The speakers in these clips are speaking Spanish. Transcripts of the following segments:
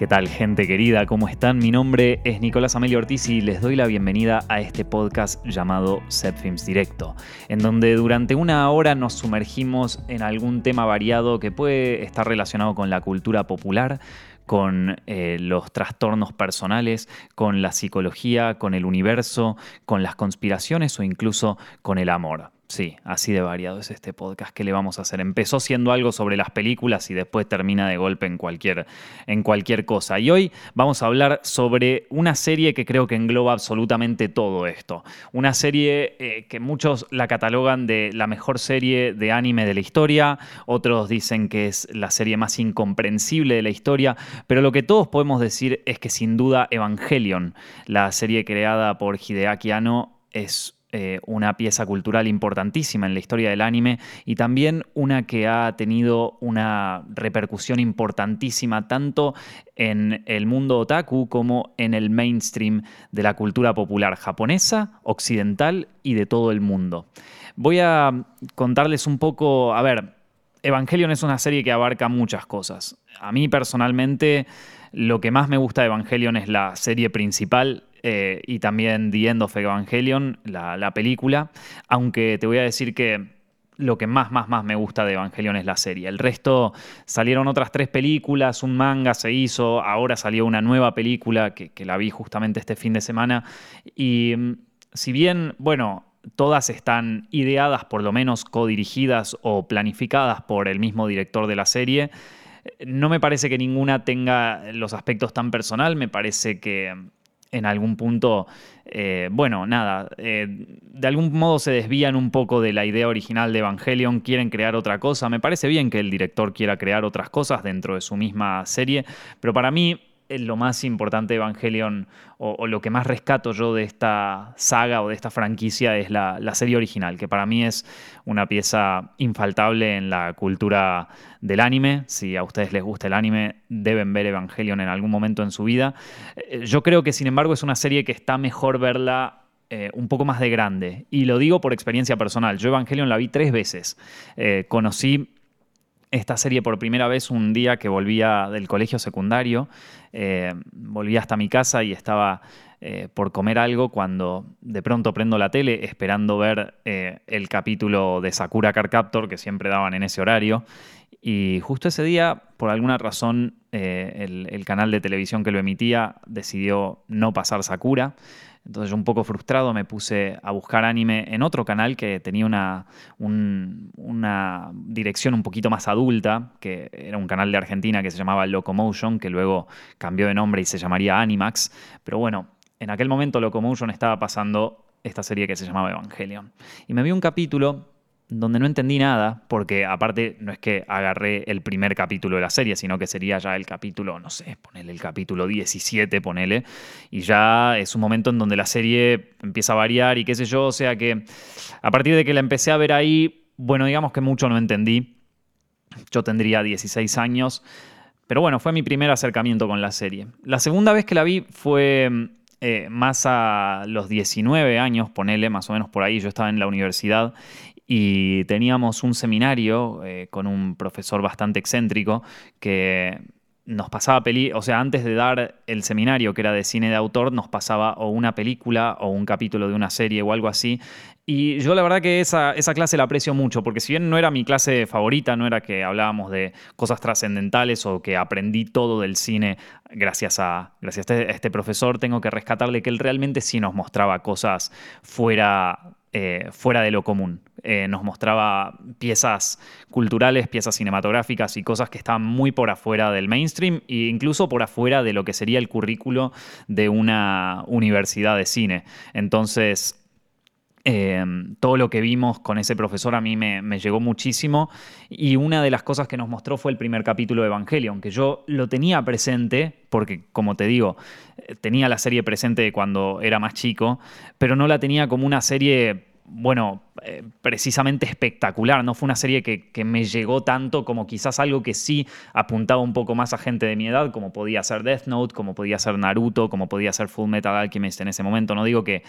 ¿Qué tal gente querida? ¿Cómo están? Mi nombre es Nicolás Amelio Ortiz y les doy la bienvenida a este podcast llamado Set Films Directo, en donde durante una hora nos sumergimos en algún tema variado que puede estar relacionado con la cultura popular, con eh, los trastornos personales, con la psicología, con el universo, con las conspiraciones o incluso con el amor. Sí, así de variado es este podcast. ¿Qué le vamos a hacer? Empezó siendo algo sobre las películas y después termina de golpe en cualquier, en cualquier cosa. Y hoy vamos a hablar sobre una serie que creo que engloba absolutamente todo esto. Una serie eh, que muchos la catalogan de la mejor serie de anime de la historia, otros dicen que es la serie más incomprensible de la historia, pero lo que todos podemos decir es que sin duda Evangelion, la serie creada por Hideaki Anno, es eh, una pieza cultural importantísima en la historia del anime y también una que ha tenido una repercusión importantísima tanto en el mundo otaku como en el mainstream de la cultura popular japonesa, occidental y de todo el mundo. Voy a contarles un poco, a ver, Evangelion es una serie que abarca muchas cosas. A mí personalmente lo que más me gusta de Evangelion es la serie principal, eh, y también The End of Evangelion, la, película, aunque te voy a decir que lo que más, más, más me gusta de Evangelion es la serie. El resto salieron otras tres películas, un manga se hizo, ahora salió una nueva película que, que la vi justamente este fin de semana. Y mm, si bien, bueno, todas están ideadas, por lo menos codirigidas o planificadas por el mismo director de la serie, no me parece que ninguna tenga los aspectos tan personal, me parece que en algún punto, eh, bueno, nada, eh, de algún modo se desvían un poco de la idea original de Evangelion, quieren crear otra cosa. Me parece bien que el director quiera crear otras cosas dentro de su misma serie, pero para mí lo más importante de Evangelion o, lo que más rescato yo de esta saga o de esta franquicia es la, serie original, que para mí es una pieza infaltable en la cultura del anime. Si a ustedes les gusta el anime, deben ver Evangelion en algún momento en su vida. Eh, yo creo que sin embargo es una serie que está mejor verla eh, un poco más de grande. Y lo digo por experiencia personal. Yo Evangelion la vi tres veces. Eh, conocí esta serie por primera vez un día que volvía del colegio secundario. Eh, volvía hasta mi casa y estaba eh, por comer algo cuando de pronto prendo la tele esperando ver eh, el capítulo de Sakura Car Captor que siempre daban en ese horario. Y justo ese día, por alguna razón, el, canal de televisión que lo emitía decidió no pasar Sakura. Entonces un poco frustrado me puse a buscar anime en otro canal que tenía una, una dirección un poquito más adulta, que era un canal de Argentina que se llamaba Locomotion, que luego cambió de nombre y se llamaría Animax. Pero bueno, en aquel momento Locomotion estaba pasando esta serie que se llamaba Evangelion. Y me vi un capítulo donde no entendí nada, porque aparte no es que agarré el primer capítulo de la serie, sino que sería ya el capítulo, no sé, ponele el capítulo 17, ponele, y ya es un momento en donde la serie empieza a variar y qué sé yo, o sea que a partir de que la empecé a ver ahí, bueno, digamos que mucho no entendí. Yo tendría 16 años, pero bueno, fue mi primer acercamiento con la serie. La segunda vez que la vi fue eh, más a los 19 años, ponele, más o menos por ahí, yo estaba en la universidad y teníamos un seminario eh, con un profesor bastante excéntrico que nos pasaba peli, o sea, antes de dar el seminario que era de cine de autor, nos pasaba o una película o un capítulo de una serie o algo así. Y yo la verdad que esa, esa clase la aprecio mucho, porque si bien no era mi clase favorita, no era que hablábamos de cosas trascendentales o que aprendí todo del cine gracias a, gracias a este, este profesor, tengo que rescatarle que él realmente sí nos mostraba cosas fuera eh, fuera de lo común. Eh, nos mostraba piezas culturales, piezas cinematográficas y cosas que estaban muy por afuera del mainstream e incluso por afuera de lo que sería el currículo de una universidad de cine. Entonces, eh, todo lo que vimos con ese profesor a mí me, llegó muchísimo y una de las cosas que nos mostró fue el primer capítulo de Evangelion, que yo lo tenía presente porque, como te digo, tenía la serie presente cuando era más chico, pero no la tenía como una serie, bueno, eh, precisamente espectacular. No fue una serie que, me llegó tanto como quizás algo que sí apuntaba un poco más a gente de mi edad, como podía ser Death Note, como podía ser Naruto, como podía ser Full Metal Alchemist en ese momento. No digo que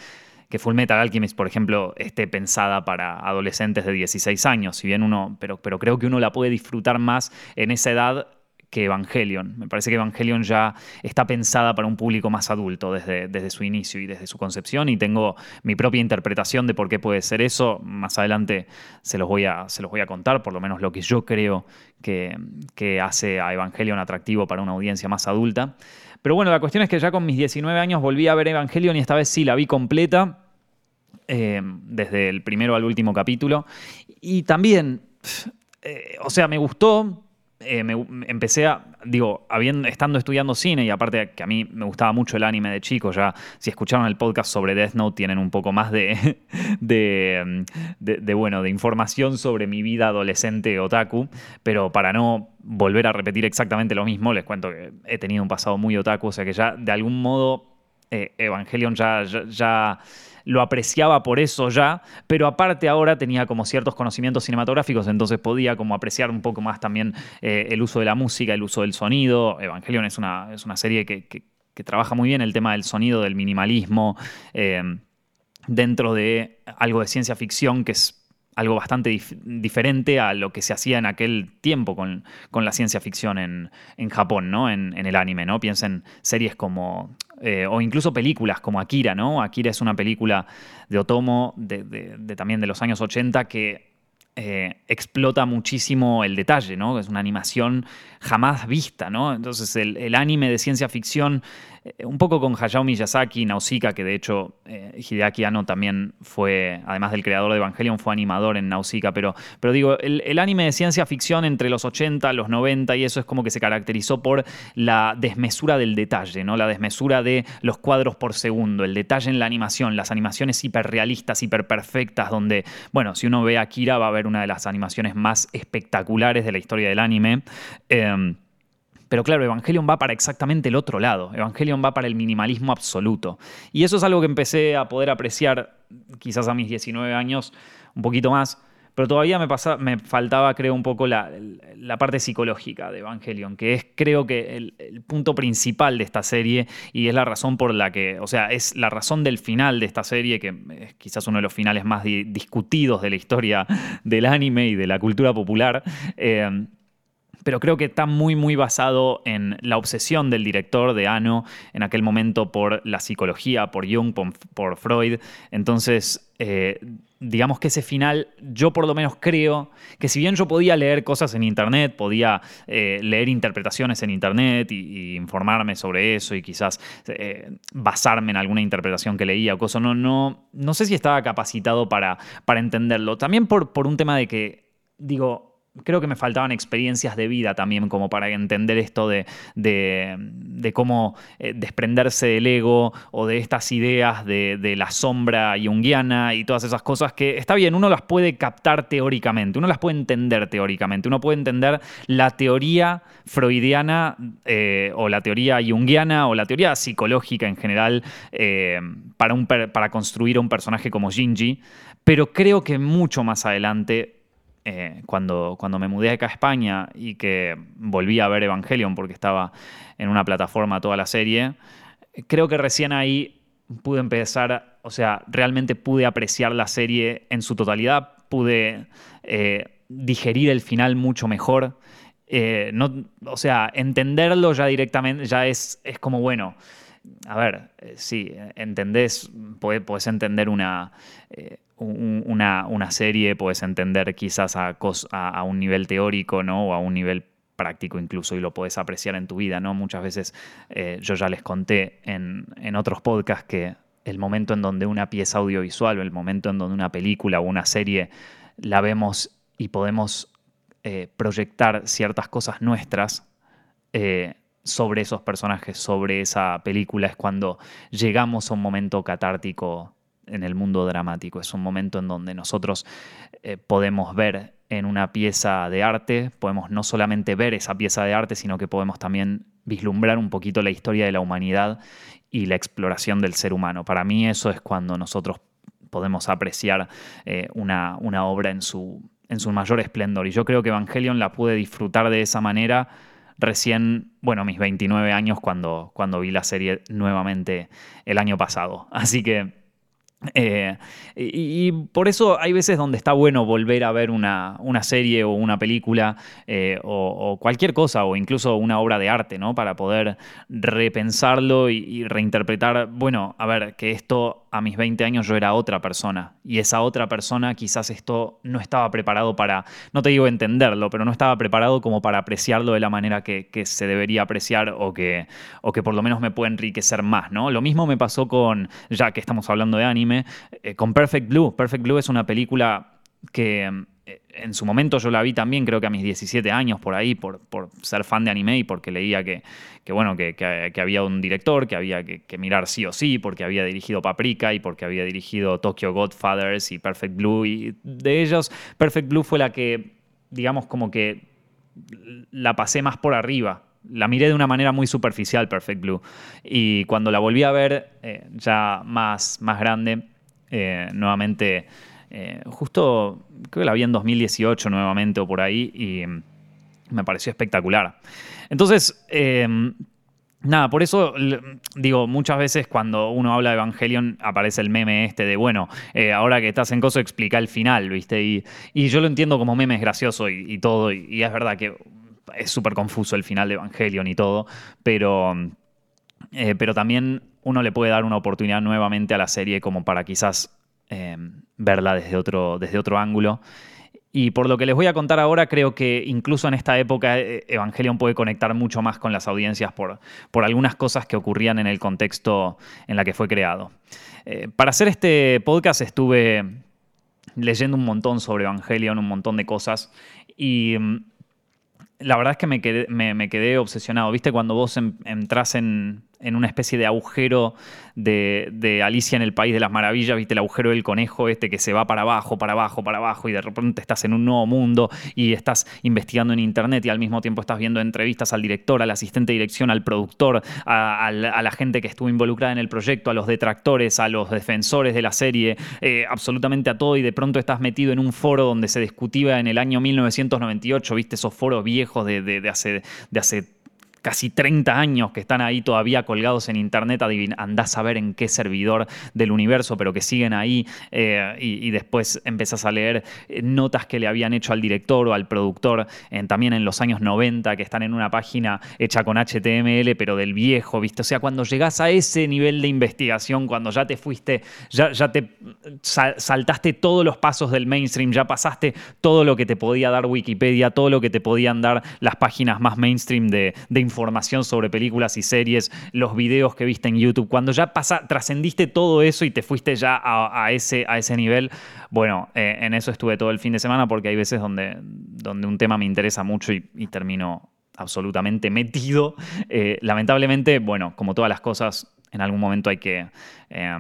que Full Metal Alchemist, por ejemplo, esté pensada para adolescentes de 16 años, si bien uno, pero, pero creo que uno la puede disfrutar más en esa edad que Evangelion. Me parece que Evangelion ya está pensada para un público más adulto desde, desde su inicio y desde su concepción y tengo mi propia interpretación de por qué puede ser eso. Más adelante se los voy a, se los voy a contar, por lo menos lo que yo creo que, que hace a Evangelion atractivo para una audiencia más adulta. Pero bueno, la cuestión es que ya con mis 19 años volví a ver Evangelion y esta vez sí la vi completa. Eh, desde el primero al último capítulo. Y también, eh, o sea, me gustó, eh, empecé a, digo, habiendo, estando estudiando cine y aparte que a mí me gustaba mucho el anime de chico, ya si escucharon el podcast sobre Death Note tienen un poco más de, de, de, bueno, de información sobre mi vida adolescente otaku, pero para no volver a repetir exactamente lo mismo, les cuento que he tenido un pasado muy otaku, o sea que ya de algún modo Evangelion ya, ya lo apreciaba por eso ya, pero aparte ahora tenía como ciertos conocimientos cinematográficos, entonces podía como apreciar un poco más también eh, el uso de la música, el uso del sonido. Evangelion es una, es una serie que, trabaja muy bien el tema del sonido, del minimalismo, eh, dentro de algo de ciencia ficción que es algo bastante diferente a lo que se hacía en aquel tiempo con, la ciencia ficción en, Japón, ¿no? En, el anime, ¿no? Piensen series como. Eh, o incluso películas como Akira, ¿no? Akira es una película de Otomo de, también de los años 80 que eh, explota muchísimo el detalle, ¿no? Es una animación jamás vista, ¿no? Entonces el, anime de ciencia ficción un poco con Hayao Miyazaki, Nausicaa, que de hecho eh, Hideaki Anno también fue, además del creador de Evangelion, fue animador en Nausicaa, pero, pero digo, el, anime de ciencia ficción entre los 80, los 90 y eso es como que se caracterizó por la desmesura del detalle, ¿no? La desmesura de los cuadros por segundo, el detalle en la animación, las animaciones hiperrealistas, hiperperfectas, donde, bueno, si uno ve a Kira va a ver una de las animaciones más espectaculares de la historia del anime. Em, pero claro, Evangelion va para exactamente el otro lado. Evangelion va para el minimalismo absoluto. Y eso es algo que empecé a poder apreciar quizás a mis 19 años un poquito más. Pero todavía me, me faltaba, creo, un poco la, parte psicológica de Evangelion, que es, creo que, el, punto principal de esta serie y es la razón por la que, o sea, es la razón del final de esta serie, que es quizás uno de los finales más discutidos de la historia del anime y de la cultura popular. Eh, pero creo que está muy, muy basado en la obsesión del director de Ano en aquel momento por la psicología, por Jung, por, Freud. Entonces, eh, digamos que ese final, yo por lo menos creo que si bien yo podía leer cosas en Internet, podía eh, leer interpretaciones en Internet y, informarme sobre eso y quizás eh, basarme en alguna interpretación que leía o cosa, no, no, no sé si estaba capacitado para, para entenderlo. También por, por un tema de que, digo, creo que me faltaban experiencias de vida también como para entender esto de, de, cómo eh, desprenderse del ego o de estas ideas de, de, la sombra junguiana y todas esas cosas que está bien, uno las puede captar teóricamente, uno las puede entender teóricamente, uno puede entender la teoría freudiana eh, o la teoría junguiana o la teoría psicológica en general eh, para, un, para construir un personaje como Shinji, pero creo que mucho más adelante eh, cuando, cuando me mudé acá a España y que volví a ver Evangelion porque estaba en una plataforma toda la serie, creo que recién ahí pude empezar, o sea, realmente pude apreciar la serie en su totalidad, pude eh, digerir el final mucho mejor. Eh, no, o sea, entenderlo ya directamente ya es, es como, bueno, a ver, sí, entendés, podés, entender una, una, serie puedes entender quizás a, a, un nivel teórico, ¿no? O a un nivel práctico incluso y lo puedes apreciar en tu vida, ¿no? Muchas veces eh, yo ya les conté en, otros podcasts que el momento en donde una pieza audiovisual o el momento en donde una película o una serie la vemos y podemos eh, proyectar ciertas cosas nuestras eh, sobre esos personajes, sobre esa película, es cuando llegamos a un momento catártico en el mundo dramático. Es un momento en donde nosotros eh, podemos ver en una pieza de arte, podemos no solamente ver esa pieza de arte, sino que podemos también vislumbrar un poquito la historia de la humanidad y la exploración del ser humano. Para mí eso es cuando nosotros podemos apreciar eh, una, una, obra en su, en su mayor esplendor. Y yo creo que Evangelion la pude disfrutar de esa manera recién, bueno, mis 29 años cuando, cuando vi la serie nuevamente el año pasado. Así que Eh, y, por eso hay veces donde está bueno volver a ver una, serie o una película eh, o, cualquier cosa o incluso una obra de arte, ¿no? Para poder repensarlo y, reinterpretar, bueno, a ver, que esto a mis 20 años yo era otra persona y esa otra persona quizás esto no estaba preparado para, no te digo entenderlo, pero no estaba preparado como para apreciarlo de la manera que, se debería apreciar o que, o que por lo menos me puede enriquecer más, ¿no? Lo mismo me pasó con, ya que estamos hablando de anime, eh, con Perfect Blue. Perfect Blue es una película que eh, en su momento yo la vi también, creo que a mis 17 años por ahí, por, ser fan de anime y porque leía que, bueno, que, había un director que había que, mirar sí o sí, porque había dirigido Paprika y porque había dirigido Tokyo Godfathers y Perfect Blue. Y de ellos, Perfect Blue fue la que, digamos, como que la pasé más por arriba la miré de una manera muy superficial, Perfect Blue. Y cuando la volví a ver, eh, ya más, más grande, eh, nuevamente, eh, justo creo que la vi en 2018 nuevamente o por ahí, y me pareció espectacular. Entonces, Nada, por eso digo, muchas veces cuando uno habla de Evangelion aparece el meme este de, bueno, ahora que estás en coso explica el final, ¿viste? Y, yo lo entiendo como meme es gracioso y, todo, y, es verdad que es súper confuso el final de Evangelion y todo, pero, eh, pero también uno le puede dar una oportunidad nuevamente a la serie como para quizás eh, verla desde otro, desde otro ángulo. Y por lo que les voy a contar ahora, creo que incluso en esta época eh, Evangelion puede conectar mucho más con las audiencias por, por algunas cosas que ocurrían en el contexto en la que fue creado. para hacer este podcast estuve leyendo un montón sobre Evangelion, un montón de cosas, y mm, la verdad es que me quedé, me, quedé obsesionado. ¿Viste? Cuando vos entras en, en una especie de agujero de, Alicia en el País de las Maravillas, viste el agujero del conejo este que se va para abajo, para abajo, para abajo y de repente estás en un nuevo mundo y estás investigando en internet y al mismo tiempo estás viendo entrevistas al director, al asistente de dirección, al productor, a, la gente que estuvo involucrada en el proyecto, a los detractores, a los defensores de la serie, eh, absolutamente a todo y de pronto estás metido en un foro donde se discutía en el año 1998, viste esos foros viejos de, de hace... De hace casi 30 años que están ahí todavía colgados en internet, andás a ver en qué servidor del universo, pero que siguen ahí eh, y, después empezás a leer eh, notas que le habían hecho al director o al productor también en los años 90 que están en una página hecha con HTML pero del viejo, ¿viste? O sea, cuando llegás a ese nivel de investigación, cuando ya te fuiste, ya, ya te saltaste todos los pasos del mainstream, ya pasaste todo lo que te podía dar Wikipedia, todo lo que te podían dar las páginas más mainstream de, de información sobre películas y series, los videos que viste en YouTube, cuando ya pasa, trascendiste todo eso y te fuiste ya a, ese, a ese nivel, bueno, eh, en eso estuve todo el fin de semana porque hay veces donde, donde un tema me interesa mucho y, termino absolutamente metido. Eh, lamentablemente, bueno, como todas las cosas, en algún momento hay que... Eh,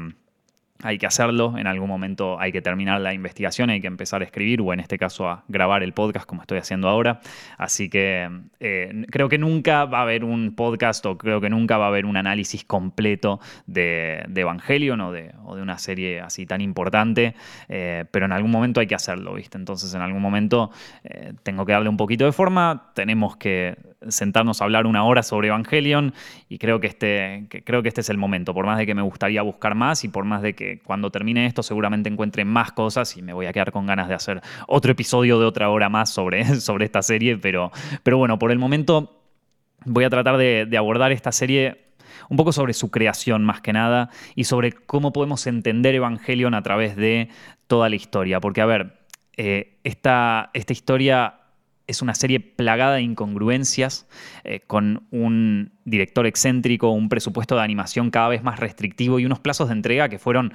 hay que hacerlo, en algún momento hay que terminar la investigación, hay que empezar a escribir o en este caso a grabar el podcast como estoy haciendo ahora. Así que eh, creo que nunca va a haber un podcast o creo que nunca va a haber un análisis completo de, Evangelion o de, una serie así tan importante, eh, pero en algún momento hay que hacerlo, ¿viste? Entonces en algún momento eh, tengo que darle un poquito de forma, tenemos que sentarnos a hablar una hora sobre Evangelion y creo que este, creo que este es el momento, por más de que me gustaría buscar más y por más de que cuando termine esto seguramente encuentre más cosas y me voy a quedar con ganas de hacer otro episodio de otra hora más sobre, sobre esta serie, pero, pero bueno, por el momento voy a tratar de, abordar esta serie un poco sobre su creación más que nada y sobre cómo podemos entender Evangelion a través de toda la historia, porque a ver, eh, esta, esta historia es una serie plagada de incongruencias, eh, con un director excéntrico, un presupuesto de animación cada vez más restrictivo y unos plazos de entrega que fueron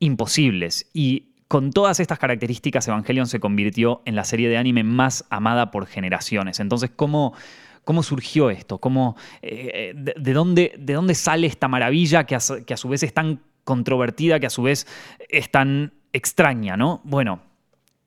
imposibles. Y con todas estas características, Evangelion se convirtió en la serie de anime más amada por generaciones. Entonces, ¿cómo, cómo surgió esto? ¿Cómo, eh, de, dónde, ¿De dónde sale esta maravilla que a, que a su vez es tan controvertida, que a su vez es tan extraña, ¿no? Bueno,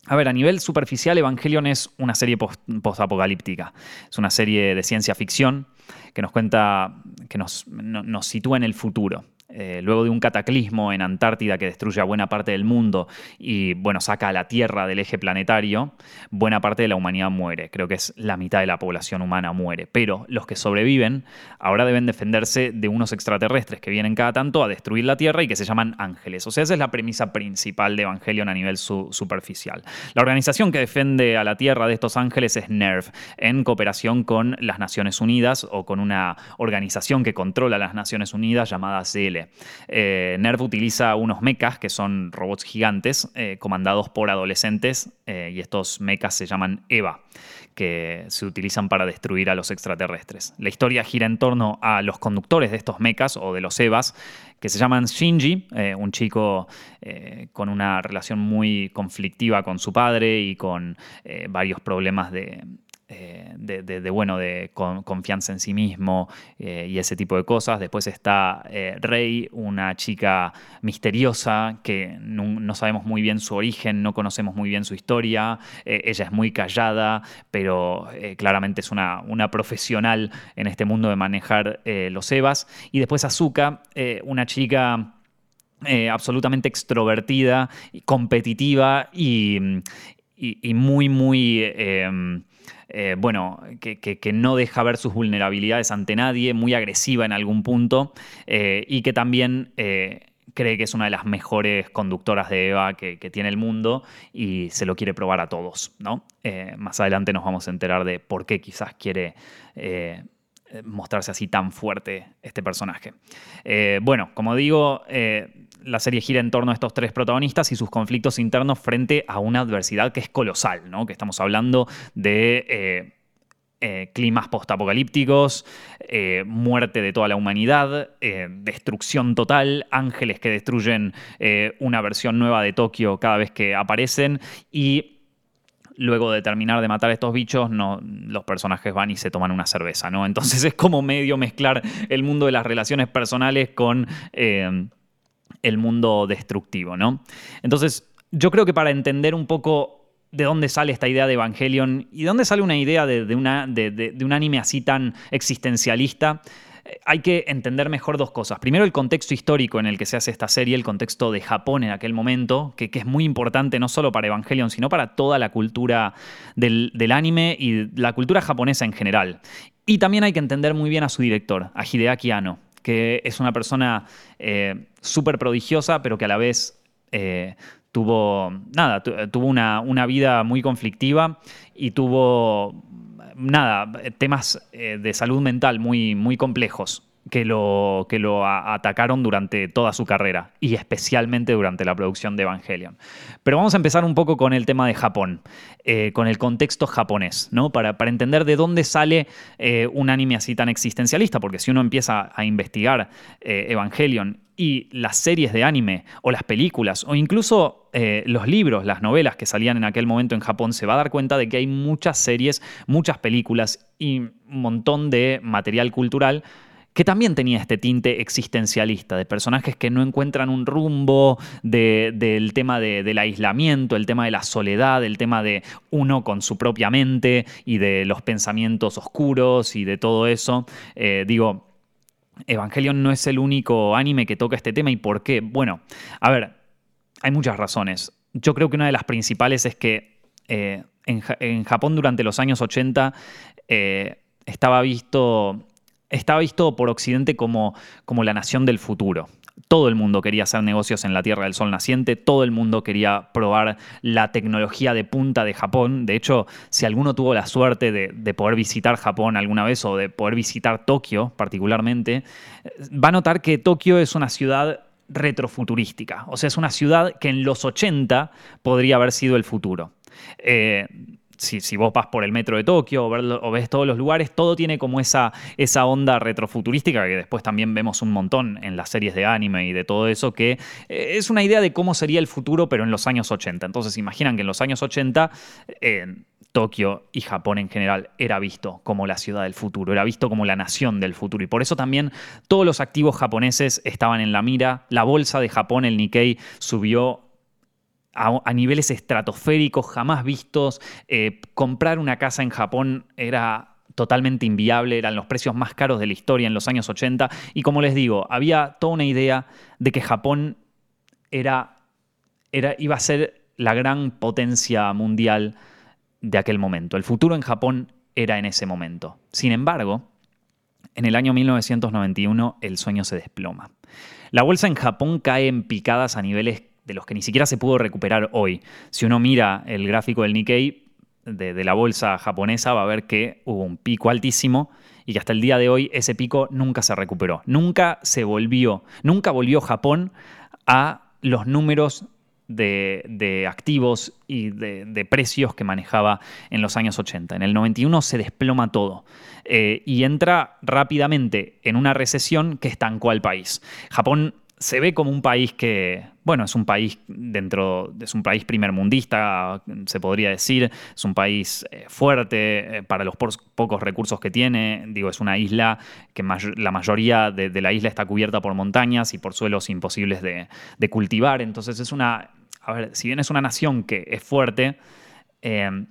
a ver, a nivel superficial, Evangelion es una serie post-apocalíptica. Es una serie de ciencia ficción que nos cuenta, que nos, nos sitúa en el futuro. Eh, luego de un cataclismo en Antártida que destruye a buena parte del mundo y bueno, saca a la Tierra del eje planetario, buena parte de la humanidad muere. Creo que es la mitad de la población humana muere. Pero los que sobreviven ahora deben defenderse de unos extraterrestres que vienen cada tanto a destruir la Tierra y que se llaman ángeles. O sea, esa es la premisa principal de Evangelion a nivel superficial. La organización que defiende a la Tierra de estos ángeles es NERV, en cooperación con las Naciones Unidas o con una organización que controla las Naciones Unidas llamada CL. Eh, NERV utiliza unos mechas, que son robots gigantes, eh, comandados por adolescentes, eh, y estos mechas se llaman EVA que se utilizan para destruir a los extraterrestres. La historia gira en torno a los conductores de estos mechas o de los EVAs, que se llaman Shinji, un chico con una relación muy conflictiva con su padre y con varios problemas de, eh, de, bueno, de confianza en sí mismo eh, y ese tipo de cosas. Después está eh, Rey, una chica misteriosa que no, sabemos muy bien su origen, no conocemos muy bien su historia. ella es muy callada, pero claramente es una, una, profesional en este mundo de manejar los EVAs. Y después Azuka, una chica... absolutamente extrovertida, competitiva y, y muy, muy eh, bueno, que, no deja ver sus vulnerabilidades ante nadie, muy agresiva en algún punto eh, y que también eh, cree que es una de las mejores conductoras de Eva que, tiene el mundo y se lo quiere probar a todos. ¿no? más adelante nos vamos a enterar de por qué quizás quiere mostrarse así tan fuerte este personaje. bueno, como digo, la serie gira en torno a estos tres protagonistas y sus conflictos internos frente a una adversidad que es colosal, ¿no? Que estamos hablando de. Eh, eh, climas postapocalípticos, eh, muerte de toda la humanidad, destrucción total, ángeles que destruyen una versión nueva de Tokio cada vez que aparecen y luego de terminar de matar a estos bichos, los personajes van y se toman una cerveza, ¿no? Entonces es como medio mezclar el mundo de las relaciones personales con el mundo destructivo, ¿no? Entonces, yo creo que para entender un poco de dónde sale esta idea de Evangelion y de dónde sale una idea de, una, de, un anime así tan existencialista, eh, hay que entender mejor dos cosas. Primero, el contexto histórico en el que se hace esta serie, el contexto de Japón en aquel momento, que, es muy importante no solo para Evangelion, sino para toda la cultura del, del, anime y la cultura japonesa en general. Y también hay que entender muy bien a su director, a Hideaki Anno que es una persona eh, súper prodigiosa, pero que a la vez eh, tuvo, nada, tuvo una, una, vida muy conflictiva y tuvo, nada, temas eh, de salud mental muy, muy complejos que lo, que lo atacaron durante toda su carrera y especialmente durante la producción de Evangelion. Pero vamos a empezar un poco con el tema de Japón, eh, con el contexto japonés, ¿no? para, entender de dónde sale eh, un anime así tan existencialista, porque si uno empieza a investigar eh, Evangelion y las series de anime o las películas o incluso los libros, las novelas que salían en aquel momento en Japón, se va a dar cuenta de que hay muchas series, muchas películas y un montón de material cultural que también tenía este tinte existencialista, de personajes que no encuentran un rumbo, del tema del aislamiento, el tema de la soledad, el tema de uno con su propia mente y de los pensamientos oscuros y de todo eso. Eh, digo, Evangelion no es el único anime que toca este tema y por qué. Bueno, a ver, hay muchas razones. Yo creo que una de las principales es que eh, en, Japón durante los años 80 eh, estaba visto estaba visto por Occidente como, como la nación del futuro. Todo el mundo quería hacer negocios en la Tierra del Sol naciente, todo el mundo quería probar la tecnología de punta de Japón. De hecho, si alguno tuvo la suerte de, poder visitar Japón alguna vez o de poder visitar Tokio particularmente, va a notar que Tokio es una ciudad retrofuturística. O sea, es una ciudad que en los 80 podría haber sido el futuro. Eh, si, vos vas por el metro de Tokio o, ves todos los lugares, todo tiene como esa, esa onda retrofuturística que después también vemos un montón en las series de anime y de todo eso, que eh, es una idea de cómo sería el futuro, pero en los años 80. Entonces imaginan que en los años 80... Tokio y Japón en general era visto como la ciudad del futuro, era visto como la nación del futuro. Y por eso también todos los activos japoneses estaban en la mira. La bolsa de Japón, el Nikkei, subió a, niveles estratosféricos jamás vistos. Eh, comprar una casa en Japón era totalmente inviable, eran los precios más caros de la historia en los años 80 y como les digo, había toda una idea de que Japón era, era, iba a ser la gran potencia mundial de aquel momento. El futuro en Japón era en ese momento. Sin embargo, en el año 1991 el sueño se desploma. La bolsa en Japón cae en picadas a niveles de los que ni siquiera se pudo recuperar hoy. Si uno mira el gráfico del Nikkei de, la bolsa japonesa, va a ver que hubo un pico altísimo y que hasta el día de hoy ese pico nunca se recuperó. Nunca se volvió, nunca volvió Japón a los números de, activos y de, precios que manejaba en los años 80. En el 91 se desploma todo eh, y entra rápidamente en una recesión que estancó al país. Japón se ve como un país que, bueno, es un país dentro, es un país primermundista, se podría decir, es un país eh, fuerte eh, para los pocos recursos que tiene, digo, es una isla que la mayoría de, la isla está cubierta por montañas y por suelos imposibles de, de cultivar, entonces es una, a ver, si bien es una nación que es fuerte, eh,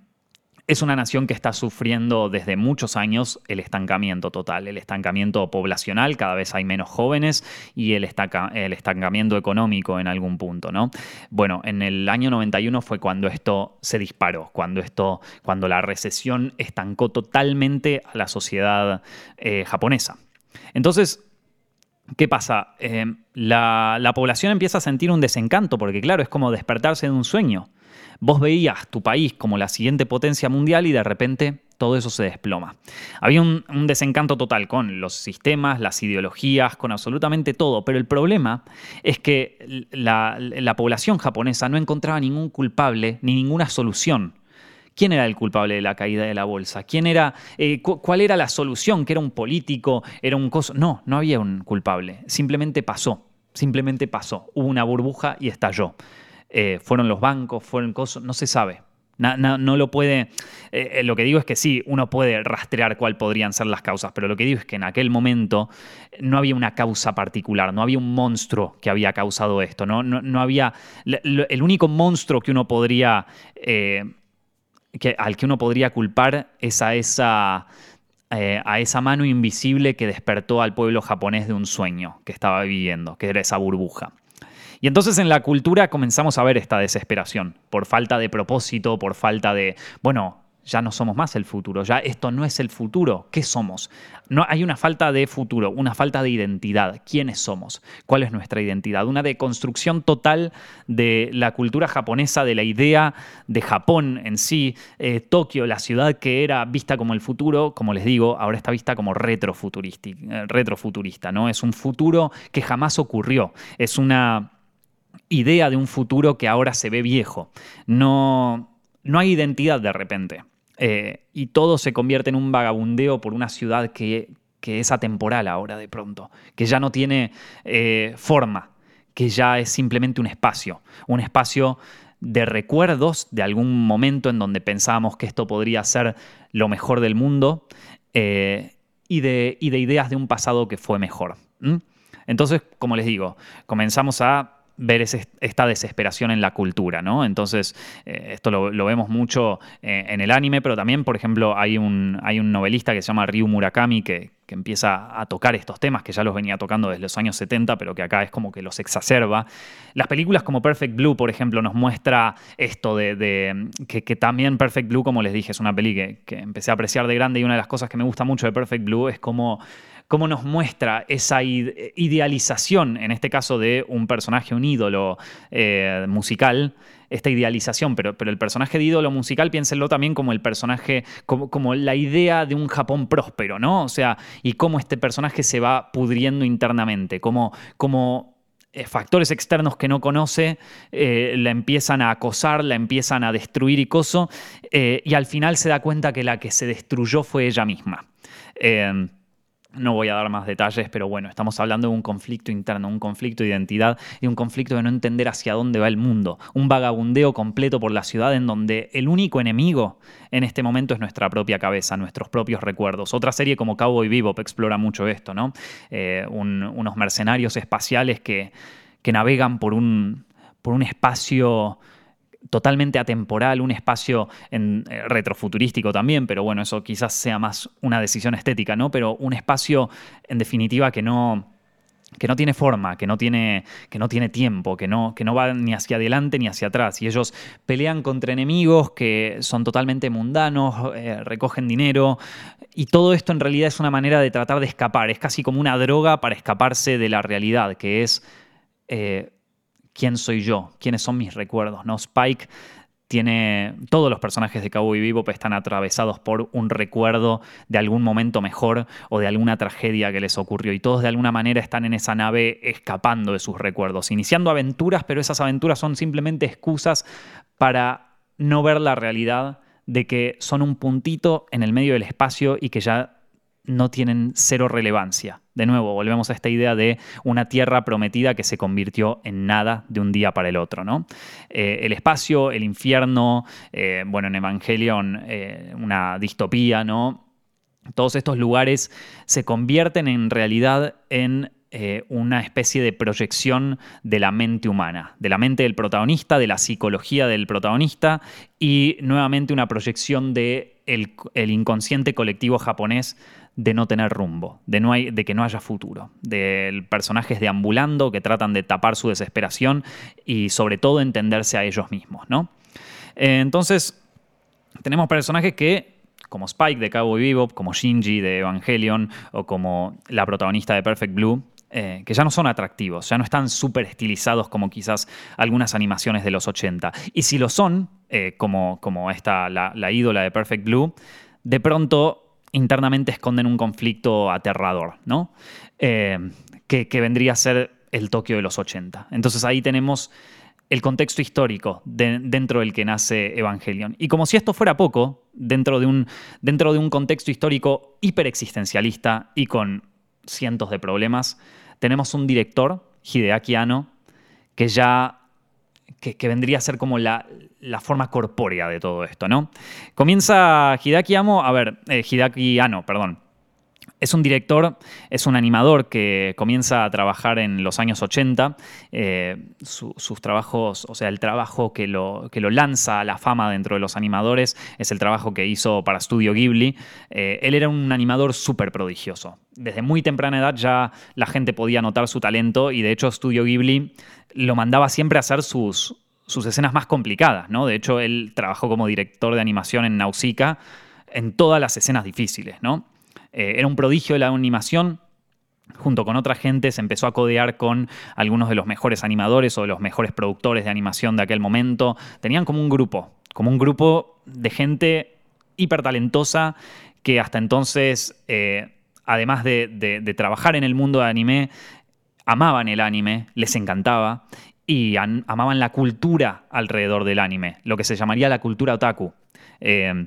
es una nación que está sufriendo desde muchos años el estancamiento total, el estancamiento poblacional, cada vez hay menos jóvenes y el, estancamiento económico en algún punto, ¿no? Bueno, en el año 91 fue cuando esto se disparó, cuando esto, cuando la recesión estancó totalmente a la sociedad eh, japonesa. Entonces, ¿Qué pasa? Eh, la, población empieza a sentir un desencanto, porque claro, es como despertarse de un sueño. Vos veías tu país como la siguiente potencia mundial y de repente todo eso se desploma. Había un, desencanto total con los sistemas, las ideologías, con absolutamente todo, pero el problema es que la, población japonesa no encontraba ningún culpable ni ninguna solución. ¿Quién era el culpable de la caída de la bolsa? ¿Quién era, eh, ¿Cuál era la solución? ¿Que era un político? ¿Era un coso? No, no había un culpable. Simplemente pasó. Simplemente pasó. Hubo una burbuja y estalló. Eh, fueron los bancos, fueron cosas, no se sabe. No, lo puede. Eh, eh, lo que digo es que sí, uno puede rastrear cuál podrían ser las causas, pero lo que digo es que en aquel momento no había una causa particular, no había un monstruo que había causado esto, no, no, había. el único monstruo que uno podría. que, al que uno podría culpar es a esa. a esa mano invisible que despertó al pueblo japonés de un sueño que estaba viviendo, que era esa burbuja. Y entonces en la cultura comenzamos a ver esta desesperación, por falta de propósito, por falta de, bueno, ya no somos más el futuro, ya esto no es el futuro, ¿qué somos? No, hay una falta de futuro, una falta de identidad, ¿quiénes somos? ¿Cuál es nuestra identidad? Una deconstrucción total de la cultura japonesa, de la idea de Japón en sí, eh, Tokio, la ciudad que era vista como el futuro, como les digo, ahora está vista como retrofuturista, eh, retrofuturista ¿no? Es un futuro que jamás ocurrió, es una idea de un futuro que ahora se ve viejo. No, no hay identidad de repente. Eh, y todo se convierte en un vagabundeo por una ciudad que, es atemporal ahora de pronto, que ya no tiene eh, forma, que ya es simplemente un espacio, un espacio de recuerdos de algún momento en donde pensábamos que esto podría ser lo mejor del mundo eh, y, de, de, ideas de un pasado que fue mejor. Entonces, como les digo, comenzamos a ver esta desesperación en la cultura, ¿no? Entonces, eh, esto lo, vemos mucho eh, en el anime, pero también, por ejemplo, hay un, novelista que se llama Ryu Murakami que, empieza a tocar estos temas, que ya los venía tocando desde los años 70, pero que acá es como que los exacerba. Las películas como Perfect Blue, por ejemplo, nos muestra esto de, que, también Perfect Blue, como les dije, es una peli que, que empecé a apreciar de grande y una de las cosas que me gusta mucho de Perfect Blue es cómo cómo nos muestra esa idealización, en este caso de un personaje, un ídolo eh, musical, esta idealización, pero, pero el personaje de ídolo musical, piénsenlo también como el personaje, como, como, la idea de un Japón próspero, ¿no? O sea, y cómo este personaje se va pudriendo internamente, como, eh, factores externos que no conoce eh, la empiezan a acosar, la empiezan a destruir y coso, y al final se da cuenta que la que se destruyó fue ella misma. No voy a dar más detalles, pero bueno, estamos hablando de un conflicto interno, un conflicto de identidad y un conflicto de no entender hacia dónde va el mundo. Un vagabundeo completo por la ciudad en donde el único enemigo en este momento es nuestra propia cabeza, nuestros propios recuerdos. Otra serie como Cowboy Bebop explora mucho esto, ¿no? Eh, unos mercenarios espaciales que, que navegan por un, por un espacio totalmente atemporal, un espacio en, eh, retrofuturístico también, pero bueno, eso quizás sea más una decisión estética, ¿no? Pero un espacio, en definitiva, que no, que no tiene forma, que no tiene, que no tiene tiempo, que no, que no va ni hacia adelante ni hacia atrás. Y ellos pelean contra enemigos que son totalmente mundanos, eh, recogen dinero. Y todo esto en realidad es una manera de tratar de escapar. Es casi como una droga para escaparse de la realidad, que es eh, quién soy yo, quiénes son mis recuerdos. ¿no? Spike tiene. Todos los personajes de Cowboy Bebop están atravesados por un recuerdo de algún momento mejor o de alguna tragedia que les ocurrió. Y todos de alguna manera están en esa nave escapando de sus recuerdos, iniciando aventuras, pero esas aventuras son simplemente excusas para no ver la realidad de que son un puntito en el medio del espacio y que ya no tienen cero relevancia. De nuevo, volvemos a esta idea de una tierra prometida que se convirtió en nada de un día para el otro. ¿no? Eh, el espacio, el infierno, eh, bueno, en Evangelion eh, una distopía, ¿no? Todos estos lugares se convierten en realidad en una especie de proyección de la mente humana, de la mente del protagonista, de la psicología del protagonista y nuevamente una proyección de el inconsciente colectivo japonés de no tener rumbo, de, que no haya futuro, de personajes deambulando que tratan de tapar su desesperación y sobre todo entenderse a ellos mismos, ¿no? Eh, entonces, tenemos personajes que, como Spike de Cowboy Bebop, como Shinji de Evangelion o como la protagonista de Perfect Blue, eh, que ya no son atractivos, ya no están súper estilizados como quizás algunas animaciones de los 80. Y si lo son, eh, como, como esta, la ídola de Perfect Blue, de pronto internamente esconden un conflicto aterrador, ¿no? Eh, que, vendría a ser el Tokio de los 80. Entonces ahí tenemos el contexto histórico dentro del que nace Evangelion. Y como si esto fuera poco, dentro de un, dentro de un contexto histórico hiperexistencialista y con cientos de problemas, tenemos un director, Hideaki Anno, que ya que, vendría a ser como la, forma corpórea de todo esto, ¿no? Comienza Hideaki Amo, a ver, eh, Hideaki Ano, perdón. Es un director, es un animador que comienza a trabajar en los años 80. Eh, sus trabajos, o sea, el trabajo que lo, que lo lanza a la fama dentro de los animadores es el trabajo que hizo para Studio Ghibli. Eh, él era un animador súper prodigioso. Desde muy temprana edad ya la gente podía notar su talento y de hecho Studio Ghibli lo mandaba siempre a hacer sus, sus escenas más complicadas, ¿no? De hecho, él trabajó como director de animación en Nausicaa en todas las escenas difíciles, ¿no? Eh, era un prodigio de la animación. Junto con otra gente se empezó a codear con algunos de los mejores animadores o de los mejores productores de animación de aquel momento. Tenían como un grupo, como un grupo de gente hiper talentosa que hasta entonces, eh, además de, trabajar en el mundo de anime, amaban el anime, les encantaba y amaban la cultura alrededor del anime, lo que se llamaría la cultura otaku. Eh,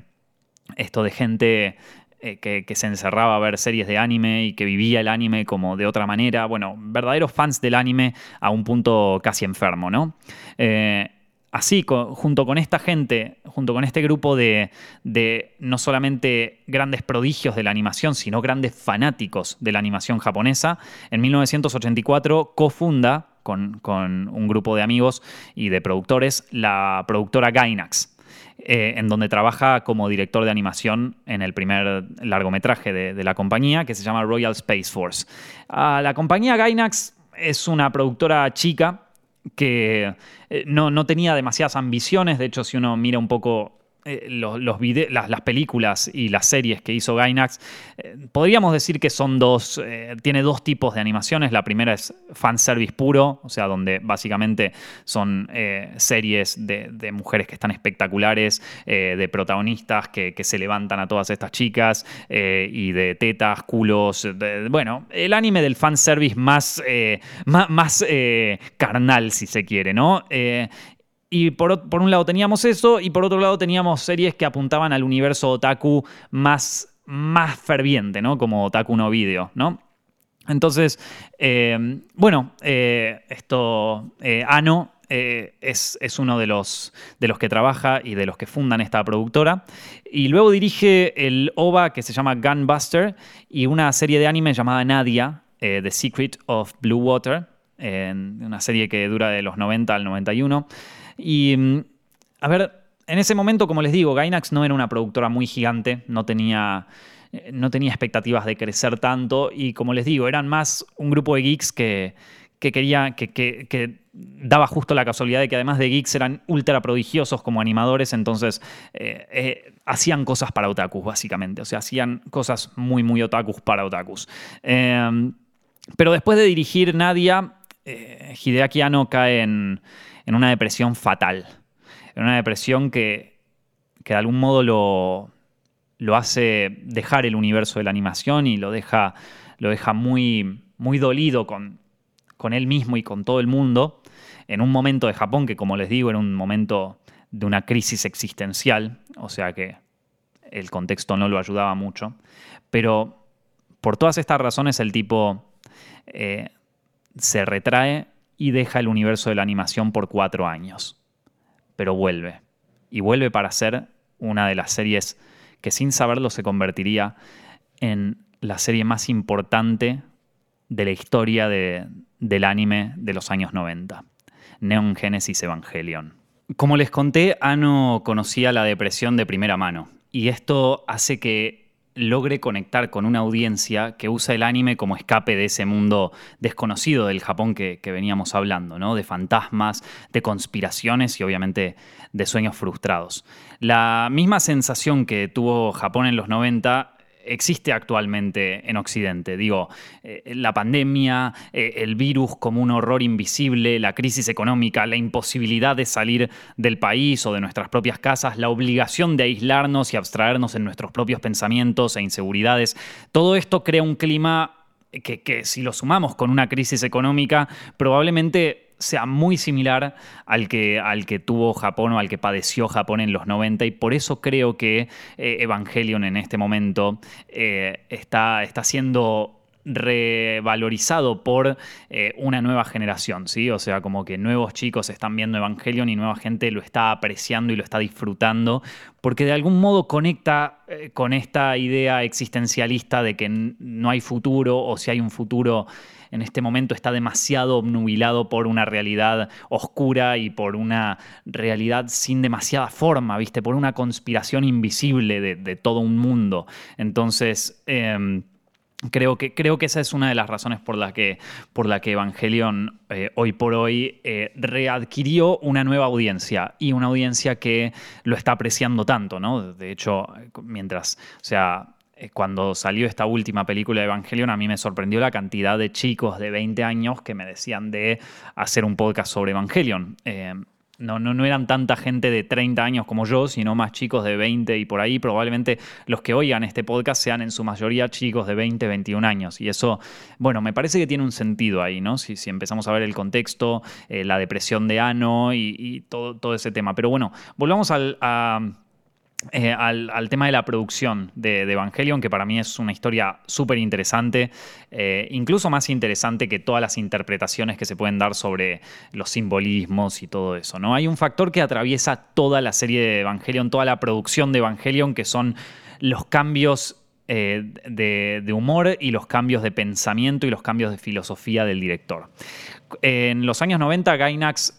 esto de gente eh, que, se encerraba a ver series de anime y que vivía el anime como de otra manera. Bueno, verdaderos fans del anime a un punto casi enfermo, ¿no? Eh, así, junto con esta gente, junto con este grupo de, no solamente grandes prodigios de la animación, sino grandes fanáticos de la animación japonesa, en 1984 cofunda con, un grupo de amigos y de productores la productora Gainax. Eh, en donde trabaja como director de animación en el primer largometraje de, la compañía, que se llama Royal Space Force. La compañía Gainax es una productora chica que eh, no, no, tenía demasiadas ambiciones, de hecho si uno mira un poco eh, las, películas y las series que hizo Gainax, eh, podríamos decir que son dos, eh, tiene dos tipos de animaciones. La primera es fanservice puro, o sea, donde básicamente son series de, mujeres que están espectaculares, de protagonistas que, se levantan a todas estas chicas y de tetas, culos, bueno, el anime del fanservice más, más, más carnal, si se quiere, ¿no? Y por, un lado teníamos eso, y por otro lado teníamos series que apuntaban al universo otaku más, más ferviente, ¿no? Como Otaku no Video, ¿no? Entonces, eh, bueno, eh, esto, eh, Ano es, es, uno de los, de los que trabaja y de los que fundan esta productora. Y luego dirige el OVA que se llama Gunbuster y una serie de anime llamada Nadia, The Secret of Blue Water, una serie que dura de los 90 al 91. Y mm, a ver, en ese momento, como les digo, Gainax no era una productora muy gigante, no tenía, eh, no tenía expectativas de crecer tanto y como les digo, eran más un grupo de geeks que, que quería, que, que, daba justo la casualidad de que además de geeks eran ultra prodigiosos como animadores, entonces eh, eh, hacían cosas para otakus, básicamente. O sea, hacían cosas muy, muy otakus para otakus. Em, pero después de dirigir Nadia, Hideaki Anno cae en, en una depresión fatal. En una depresión que, de algún modo lo, lo, hace dejar el universo de la animación y lo deja, lo deja muy, muy dolido con, con él mismo y con todo el mundo, en un momento de Japón que, como les digo, era un momento de una crisis existencial, o sea que el contexto no lo ayudaba mucho, pero por todas estas razones el tipo eh, se retrae y deja el universo de la animación por cuatro años pero vuelve. Y vuelve para ser una de las series que sin saberlo se convertiría en la serie más importante de la historia del anime de los años 90. Neon Genesis Evangelion. Como les conté, Ano conocía la depresión de primera mano. Y esto hace que logre conectar con una audiencia que usa el anime como escape de ese mundo desconocido del Japón que, veníamos hablando, ¿no? De fantasmas, de conspiraciones y obviamente de sueños frustrados. La misma sensación que tuvo Japón en los 90 existe actualmente en Occidente. Digo, eh, la pandemia, eh, el virus como un horror invisible, la crisis económica, la imposibilidad de salir del país o de nuestras propias casas, la obligación de aislarnos y abstraernos en nuestros propios pensamientos e inseguridades. Todo esto crea un clima que, que si lo sumamos con una crisis económica, probablemente sea muy similar al que, al que tuvo Japón o al que padeció Japón en los 90 y por eso creo que eh, Evangelion en este momento eh, está, está siendo revalorizado por eh, una nueva generación, ¿sí? O sea, como que nuevos chicos están viendo Evangelion y nueva gente lo está apreciando y lo está disfrutando, porque de algún modo conecta con esta idea existencialista de que no hay futuro o si hay un futuro en este momento está demasiado obnubilado por una realidad oscura y por una realidad sin demasiada forma, ¿viste? Por una conspiración invisible de, todo un mundo. Entonces, em, Creo que, creo que esa es una de las razones por la que, por la que Evangelion eh, hoy por hoy eh, readquirió una nueva audiencia y una audiencia que lo está apreciando tanto, ¿no? De hecho, mientras, o sea, cuando salió esta última película de Evangelion, a mí me sorprendió la cantidad de chicos de 20 años que me decían de hacer un podcast sobre Evangelion. Eh, no, no, no, eran tanta gente de 30 años como yo, sino más chicos de 20 y por ahí. Probablemente los que oigan este podcast sean en su mayoría chicos de 20, 21 años. Y eso, bueno, me parece que tiene un sentido ahí, ¿no? Si, si empezamos a ver el contexto, eh, la depresión de Ano y, todo, todo, ese tema. Pero bueno, volvamos al, a eh, al, tema de la producción de, Evangelion, que para mí es una historia súper interesante, eh, incluso más interesante que todas las interpretaciones que se pueden dar sobre los simbolismos y todo eso. ¿no? Hay un factor que atraviesa toda la serie de Evangelion, toda la producción de Evangelion, que son los cambios eh, de, humor y los cambios de pensamiento y los cambios de filosofía del director. En los años 90, Gainax,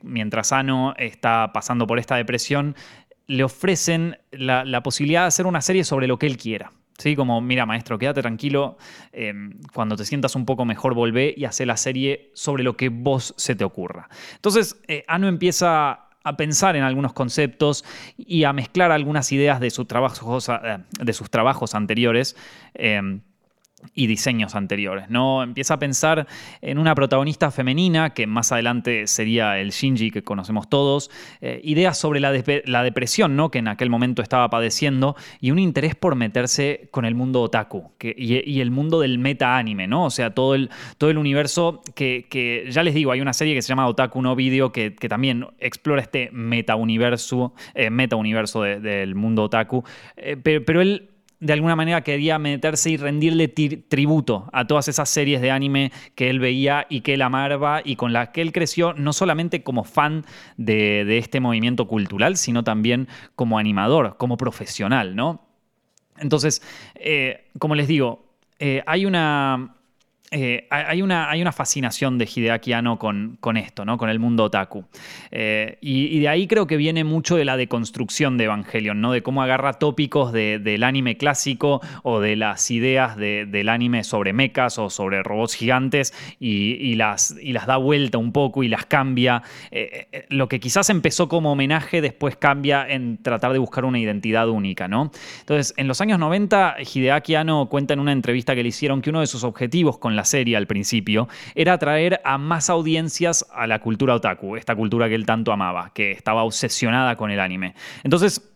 mientras Ano está pasando por esta depresión, le ofrecen la, posibilidad de hacer una serie sobre lo que él quiera. ¿Sí? Como, mira, maestro, quédate tranquilo, em, cuando te sientas un poco mejor, volvé y hace la serie sobre lo que vos se te ocurra. Entonces, eh, Ano empieza a pensar en algunos conceptos y a mezclar algunas ideas de, eh, de sus trabajos anteriores. Em, y diseños anteriores. ¿no? Empieza a pensar en una protagonista femenina, que más adelante sería el Shinji que conocemos todos, eh, ideas sobre la, la, depresión ¿no? que en aquel momento estaba padeciendo y un interés por meterse con el mundo otaku que, y, el mundo del meta anime, ¿no? o sea, todo el, todo el universo que, ya les digo, hay una serie que se llama Otaku no Video que, también explora este meta universo, eh, meta universo del mundo otaku, eh, pero, pero él de alguna manera quería meterse y rendirle tributo a todas esas series de anime que él veía y que él amaba y con las que él creció no solamente como fan de, este movimiento cultural, sino también como animador, como profesional, ¿no? Entonces, eh, como les digo, eh, hay una eh, hay, una, fascinación de Hideaki Anno con, esto, ¿no? con el mundo otaku. Eh, y, de ahí creo que viene mucho de la deconstrucción de Evangelion, ¿no? de cómo agarra tópicos del anime clásico o de las ideas del anime sobre mechas o sobre robots gigantes y, las, y las da vuelta un poco y las cambia. Eh, lo que quizás empezó como homenaje después cambia en tratar de buscar una identidad única. ¿no? Entonces, en los años 90, Hideaki Anno cuenta en una entrevista que le hicieron que uno de sus objetivos con la serie al principio, era atraer a más audiencias a la cultura otaku, esta cultura que él tanto amaba, que estaba obsesionada con el anime. Entonces,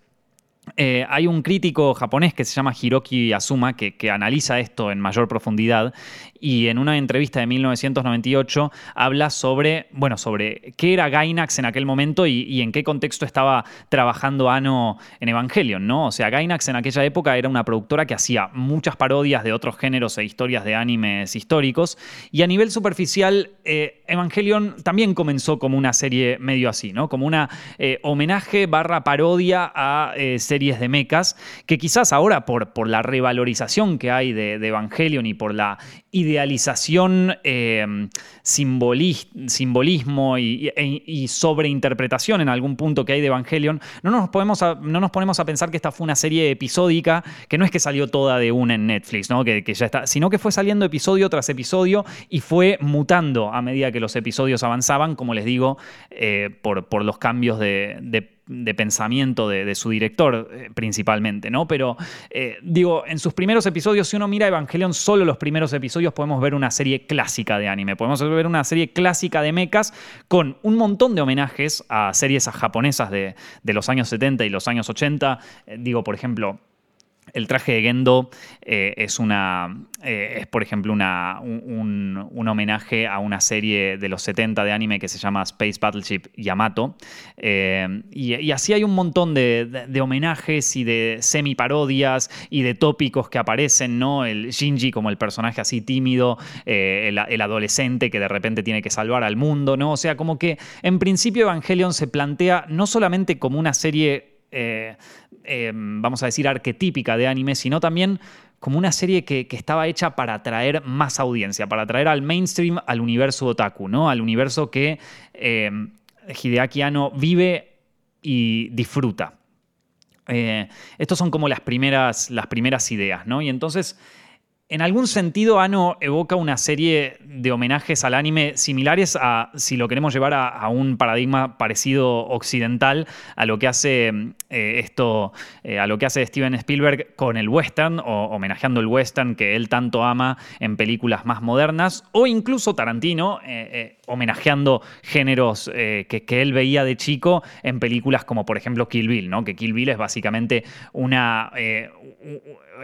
eh, hay un crítico japonés que se llama Hiroki Asuma que, analiza esto en mayor profundidad y en una entrevista de 1998 habla sobre, bueno, sobre qué era Gainax en aquel momento y, en qué contexto estaba trabajando Ano en Evangelion, ¿no? O sea, Gainax en aquella época era una productora que hacía muchas parodias de otros géneros e historias de animes históricos y a nivel superficial eh, Evangelion también comenzó como una serie medio así, ¿no? Como una eh, homenaje barra parodia a eh, series de mechas que quizás ahora por, por la revalorización que hay de, de Evangelion y por la idealización, eh, simbolismo y, y, sobreinterpretación en algún punto que hay de Evangelion, no nos, ponemos a pensar que esta fue una serie episódica, que no es que salió toda de una en Netflix, sino que fue saliendo episodio tras episodio y fue mutando a medida que los episodios avanzaban, como les digo, eh, por, los cambios de, pensamiento de, su director eh, principalmente, ¿no? Pero digo, en sus primeros episodios, si uno mira Evangelion, solo los primeros episodios podemos ver una serie clásica de anime, podemos ver una serie clásica de mechas con un montón de homenajes a series japonesas de, los años 70 y los años 80, eh, digo, por ejemplo, el traje de Gendo eh, es, una, eh, es, por ejemplo, una, un, homenaje a una serie de los 70 de anime que se llama Space Battleship Yamato. Eh, y, así hay un montón de, homenajes y de semi-parodias y de tópicos que aparecen, ¿no? El Shinji como el personaje así tímido, el, el, adolescente que de repente tiene que salvar al mundo, ¿no? O sea, como que en principio Evangelion se plantea no solamente como una serie eh, eh, vamos a decir, arquetípica de anime, sino también como una serie que, estaba hecha para atraer más audiencia, para atraer al mainstream, al universo otaku, ¿no? Al universo que eh, Hideaki Anno vive y disfruta. Estos son como las primeras, las primeras ideas, ¿no? Y entonces en algún sentido, Ano evoca una serie de homenajes al anime similares a, si lo queremos llevar a, un paradigma parecido occidental, a lo que hace eh, esto, eh, a lo que hace Steven Spielberg con el western, o homenajeando el western que él tanto ama en películas más modernas, o incluso Tarantino, eh, homenajeando géneros que, que, él veía de chico en películas como por ejemplo Kill Bill, ¿no? que Kill Bill es básicamente una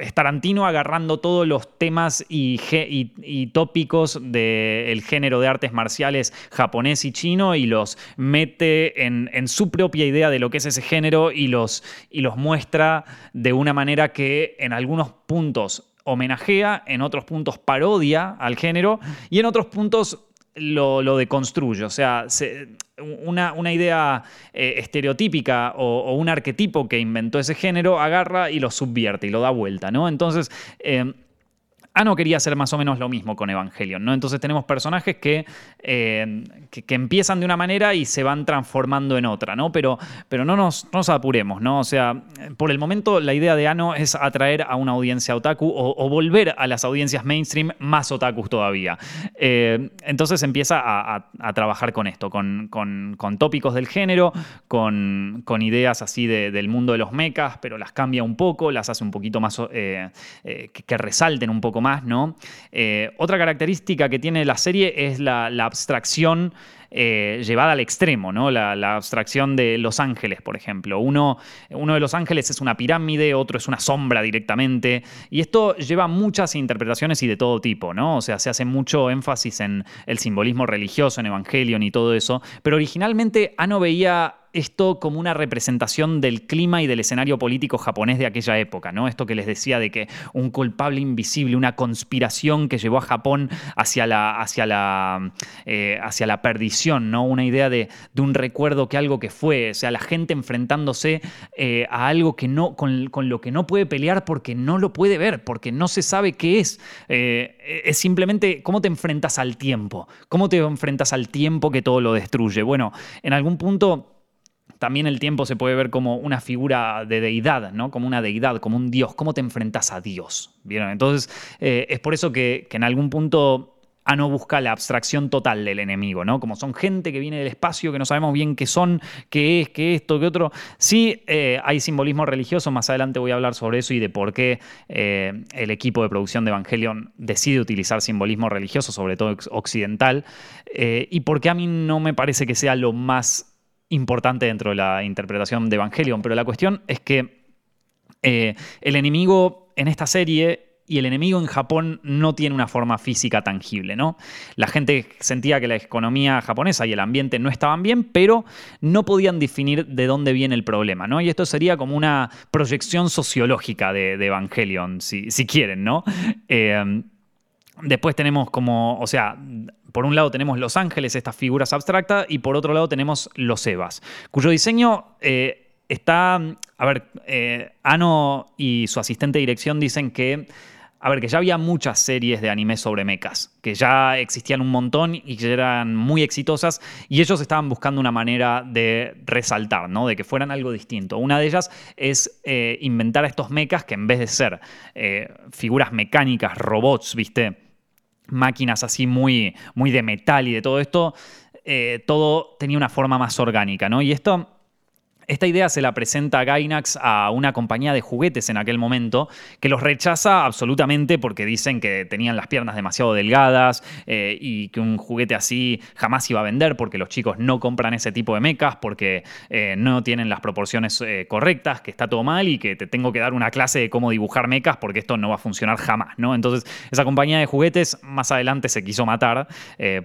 es Tarantino agarrando todos los temas y, tópicos del género de artes marciales japonés y chino y los mete en, su propia idea de lo que es ese género y los, y los muestra de una manera que en algunos puntos homenajea, en otros puntos parodia al género y en otros puntos lo, deconstruye. O sea, una, idea eh, estereotípica o, un arquetipo que inventó ese género agarra y lo subvierte y lo da vuelta, ¿no? Entonces. Eh, Ano quería hacer más o menos lo mismo con Evangelion, ¿no? Entonces tenemos personajes que, eh, que, empiezan de una manera y se van transformando en otra, ¿no? Pero, pero no, nos, nos apuremos, ¿no? O sea, por el momento la idea de Ano es atraer a una audiencia otaku o, volver a las audiencias mainstream más otakus todavía. Eh, entonces empieza a, trabajar con esto, con, tópicos del género, con, ideas así del mundo de los mechas, pero las cambia un poco, las hace un poquito más, eh, que resalten un poco más, ¿no? Eh, otra característica que tiene la serie es la, abstracción eh, llevada al extremo, ¿no? La, abstracción de Los Ángeles, por ejemplo. Uno, uno, de Los Ángeles es una pirámide, otro es una sombra directamente. Y esto lleva muchas interpretaciones y de todo tipo, ¿no? O sea, se hace mucho énfasis en el simbolismo religioso, en Evangelion y todo eso. Pero originalmente Ano veía esto como una representación del clima y del escenario político japonés de aquella época, ¿no? Esto que les decía de que un culpable invisible, una conspiración que llevó a Japón hacia la, hacia la, eh, hacia la perdición, ¿no? Una idea de, un recuerdo que algo que fue, o sea, la gente enfrentándose eh, a algo que no, con, lo que no puede pelear porque no lo puede ver, porque no se sabe qué es. Eh, es simplemente cómo te enfrentas al tiempo, cómo te enfrentas al tiempo que todo lo destruye. Bueno, en algún punto también el tiempo se puede ver como una figura de deidad, ¿no? Como una deidad, como un dios. ¿Cómo te enfrentas a Dios? ¿Vieron? Entonces, eh, es por eso que, en algún punto Ano busca la abstracción total del enemigo, ¿no? Como son gente que viene del espacio, que no sabemos bien qué son, qué es, qué esto, qué otro. Sí, eh, hay simbolismo religioso, más adelante voy a hablar sobre eso y de por qué eh, el equipo de producción de Evangelion decide utilizar simbolismo religioso, sobre todo occidental, y por qué a mí no me parece que sea lo más importante dentro de la interpretación de Evangelion, pero la cuestión es que eh, el enemigo en esta serie y el enemigo en Japón no tiene una forma física tangible, ¿no? La gente sentía que la economía japonesa y el ambiente no estaban bien, pero no podían definir de dónde viene el problema, ¿no? Y esto sería como una proyección sociológica de, Evangelion, si, quieren, ¿no? Eh, después tenemos como, o sea, por un lado tenemos Los Ángeles, estas figuras abstractas, y por otro lado tenemos los Evas, cuyo diseño eh, está, a ver, eh, Ano y su asistente de dirección dicen que, a ver, que ya había muchas series de anime sobre mechas, que ya existían un montón y que eran muy exitosas, y ellos estaban buscando una manera de resaltar, ¿no? De que fueran algo distinto. Una de ellas es eh, inventar estos mechas que en vez de ser figuras mecánicas, robots, ¿viste? máquinas así muy, muy de metal y de todo esto, eh, todo tenía una forma más orgánica, ¿no? Y esto esta idea se la presenta Gainax a una compañía de juguetes en aquel momento, que los rechaza absolutamente porque dicen que tenían las piernas demasiado delgadas eh, y que un juguete así jamás iba a vender porque los chicos no compran ese tipo de mecas, porque eh, no tienen las proporciones eh, correctas, que está todo mal y que te tengo que dar una clase de cómo dibujar mecas porque esto no va a funcionar jamás, ¿no? Entonces, esa compañía de juguetes más adelante se quiso matar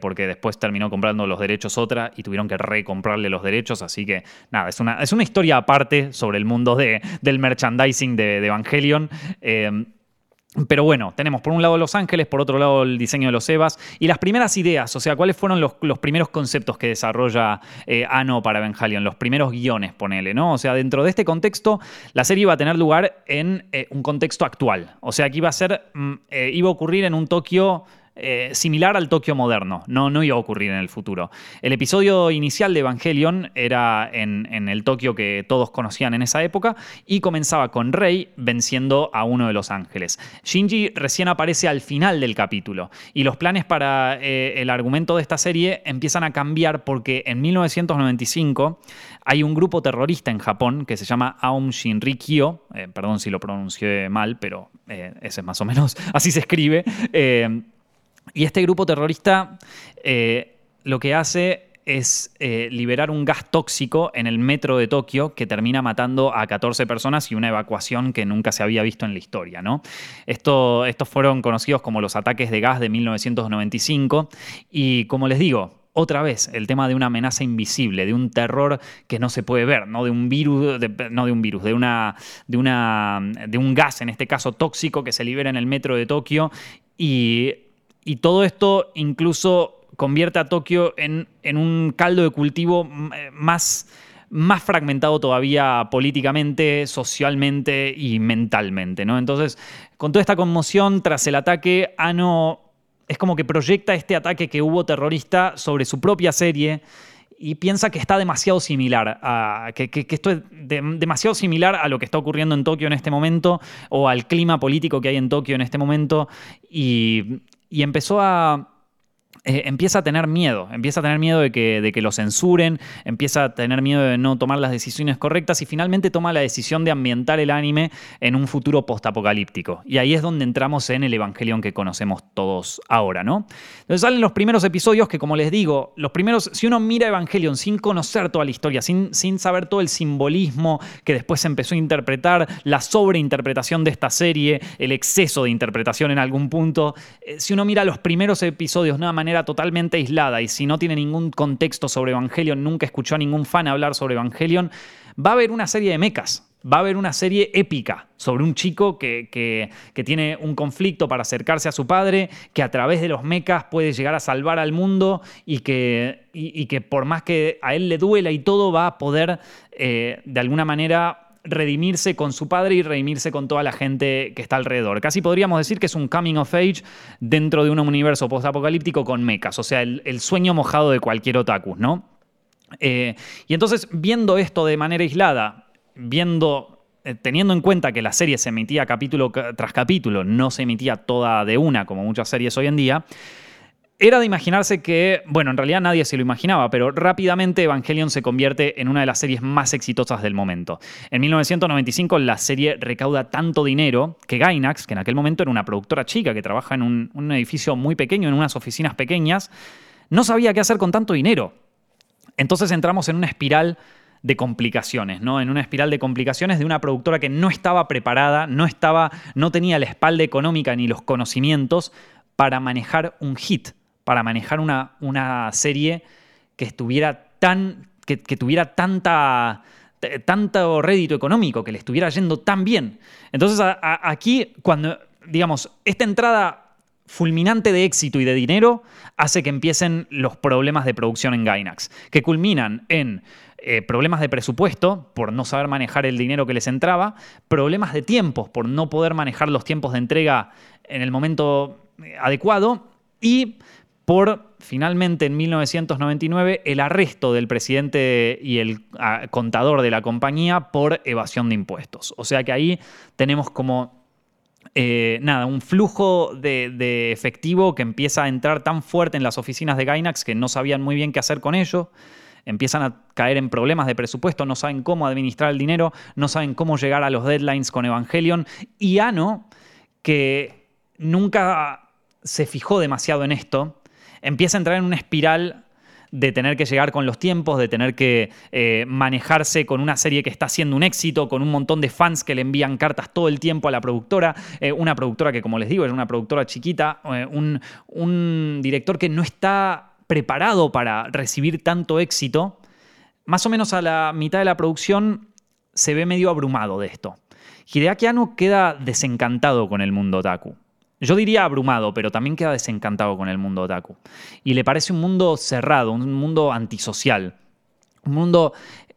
porque después terminó comprando los derechos otra y tuvieron que recomprarle los derechos, así que nada, es una es una historia aparte sobre el mundo de, del merchandising de, Evangelion. Eh, pero bueno, tenemos por un lado Los Ángeles, por otro lado el diseño de los Evas y las primeras ideas, o sea, cuáles fueron los, primeros conceptos que desarrolla eh, Ano para Evangelion, los primeros guiones, ponele, ¿no? O sea, dentro de este contexto, la serie iba a tener lugar en eh, un contexto actual. O sea, que iba a ser, mm, iba a ocurrir en un Tokio eh, similar al Tokio moderno, no, no iba a ocurrir en el futuro. El episodio inicial de Evangelion era en, el Tokio que todos conocían en esa época y comenzaba con Rei venciendo a uno de los ángeles. Shinji recién aparece al final del capítulo y los planes para eh, el argumento de esta serie empiezan a cambiar porque en 1995 hay un grupo terrorista en Japón que se llama Aum Shinrikyo, eh, perdón si lo pronuncié mal, pero ese es más o menos, así se escribe. Y este grupo terrorista eh, lo que hace es eh, liberar un gas tóxico en el metro de Tokio que termina matando a 14 personas y una evacuación que nunca se había visto en la historia. ¿no? Esto, estos fueron conocidos como los ataques de gas de 1995 y como les digo, otra vez el tema de una amenaza invisible, de un terror que no se puede ver, no de un virus, no de un virus, de una, de una, de un gas en este caso tóxico que se libera en el metro de Tokio y y todo esto incluso convierte a Tokio en, un caldo de cultivo eh, más, más fragmentado todavía políticamente, socialmente y mentalmente. ¿no? Entonces, con toda esta conmoción tras el ataque, Ano es como que proyecta este ataque que hubo terrorista sobre su propia serie y piensa que está demasiado similar, a, que, esto es demasiado similar a lo que está ocurriendo en Tokio en este momento o al clima político que hay en Tokio en este momento y, y empezó a eh, empieza a tener miedo, empieza a tener miedo de que, de que lo censuren, empieza a tener miedo de no tomar las decisiones correctas y finalmente toma la decisión de ambientar el anime en un futuro postapocalíptico. Y ahí es donde entramos en el Evangelion que conocemos todos ahora, ¿no? Entonces salen los primeros episodios que, como les digo, los primeros, si uno mira Evangelion sin conocer toda la historia, sin, sin saber todo el simbolismo que después se empezó a interpretar, la sobreinterpretación de esta serie, el exceso de interpretación en algún punto, eh, si uno mira los primeros episodios de una manera totalmente aislada y si no tiene ningún contexto sobre Evangelion, nunca escuchó a ningún fan hablar sobre Evangelion, va a haber una serie de mechas. Va a haber una serie épica sobre un chico que, que, tiene un conflicto para acercarse a su padre, que a través de los mechas puede llegar a salvar al mundo y que, y, que por más que a él le duela y todo, va a poder eh, de alguna manera redimirse con su padre y redimirse con toda la gente que está alrededor. Casi podríamos decir que es un coming of age dentro de un universo postapocalíptico con mechas, o sea, el, sueño mojado de cualquier otaku, ¿no? Eh, y entonces, viendo esto de manera aislada, viendo eh, teniendo en cuenta que la serie se emitía capítulo tras capítulo, no se emitía toda de una como muchas series hoy en día, era de imaginarse que, bueno, en realidad nadie se lo imaginaba, pero rápidamente Evangelion se convierte en una de las series más exitosas del momento. En 1995 la serie recauda tanto dinero que Gainax, que en aquel momento era una productora chica que trabaja en un, un edificio muy pequeño, en unas oficinas pequeñas, no sabía qué hacer con tanto dinero. Entonces entramos en una espiral de complicaciones, ¿no? En una espiral de complicaciones de una productora que no estaba preparada, no estaba, no tenía la espalda económica ni los conocimientos para manejar un hit para manejar una, una serie que estuviera tan. que, tuviera tanta tanto rédito económico, que le estuviera yendo tan bien. Entonces, aquí, cuando, digamos, esta entrada fulminante de éxito y de dinero hace que empiecen los problemas de producción en Gainax, que culminan en eh, problemas de presupuesto por no saber manejar el dinero que les entraba, problemas de tiempos por no poder manejar los tiempos de entrega en el momento adecuado y por finalmente en 1999 el arresto del presidente y el ah, contador de la compañía por evasión de impuestos. O sea que ahí tenemos como eh, nada, un flujo de, efectivo que empieza a entrar tan fuerte en las oficinas de Gainax que no sabían muy bien qué hacer con ello. Empiezan a caer en problemas de presupuesto, no saben cómo administrar el dinero, no saben cómo llegar a los deadlines con Evangelion. Y Ano, que nunca se fijó demasiado en esto, empieza a entrar en una espiral de tener que llegar con los tiempos, de tener que eh, manejarse con una serie que está siendo un éxito, con un montón de fans que le envían cartas todo el tiempo a la productora, eh, una productora que como les digo es una productora chiquita, eh, un, director que no está preparado para recibir tanto éxito, más o menos a la mitad de la producción se ve medio abrumado de esto. Hideaki Anno queda desencantado con el mundo otaku. Yo diría abrumado, pero también queda desencantado con el mundo otaku. Y le parece un mundo cerrado, un mundo antisocial, un mundo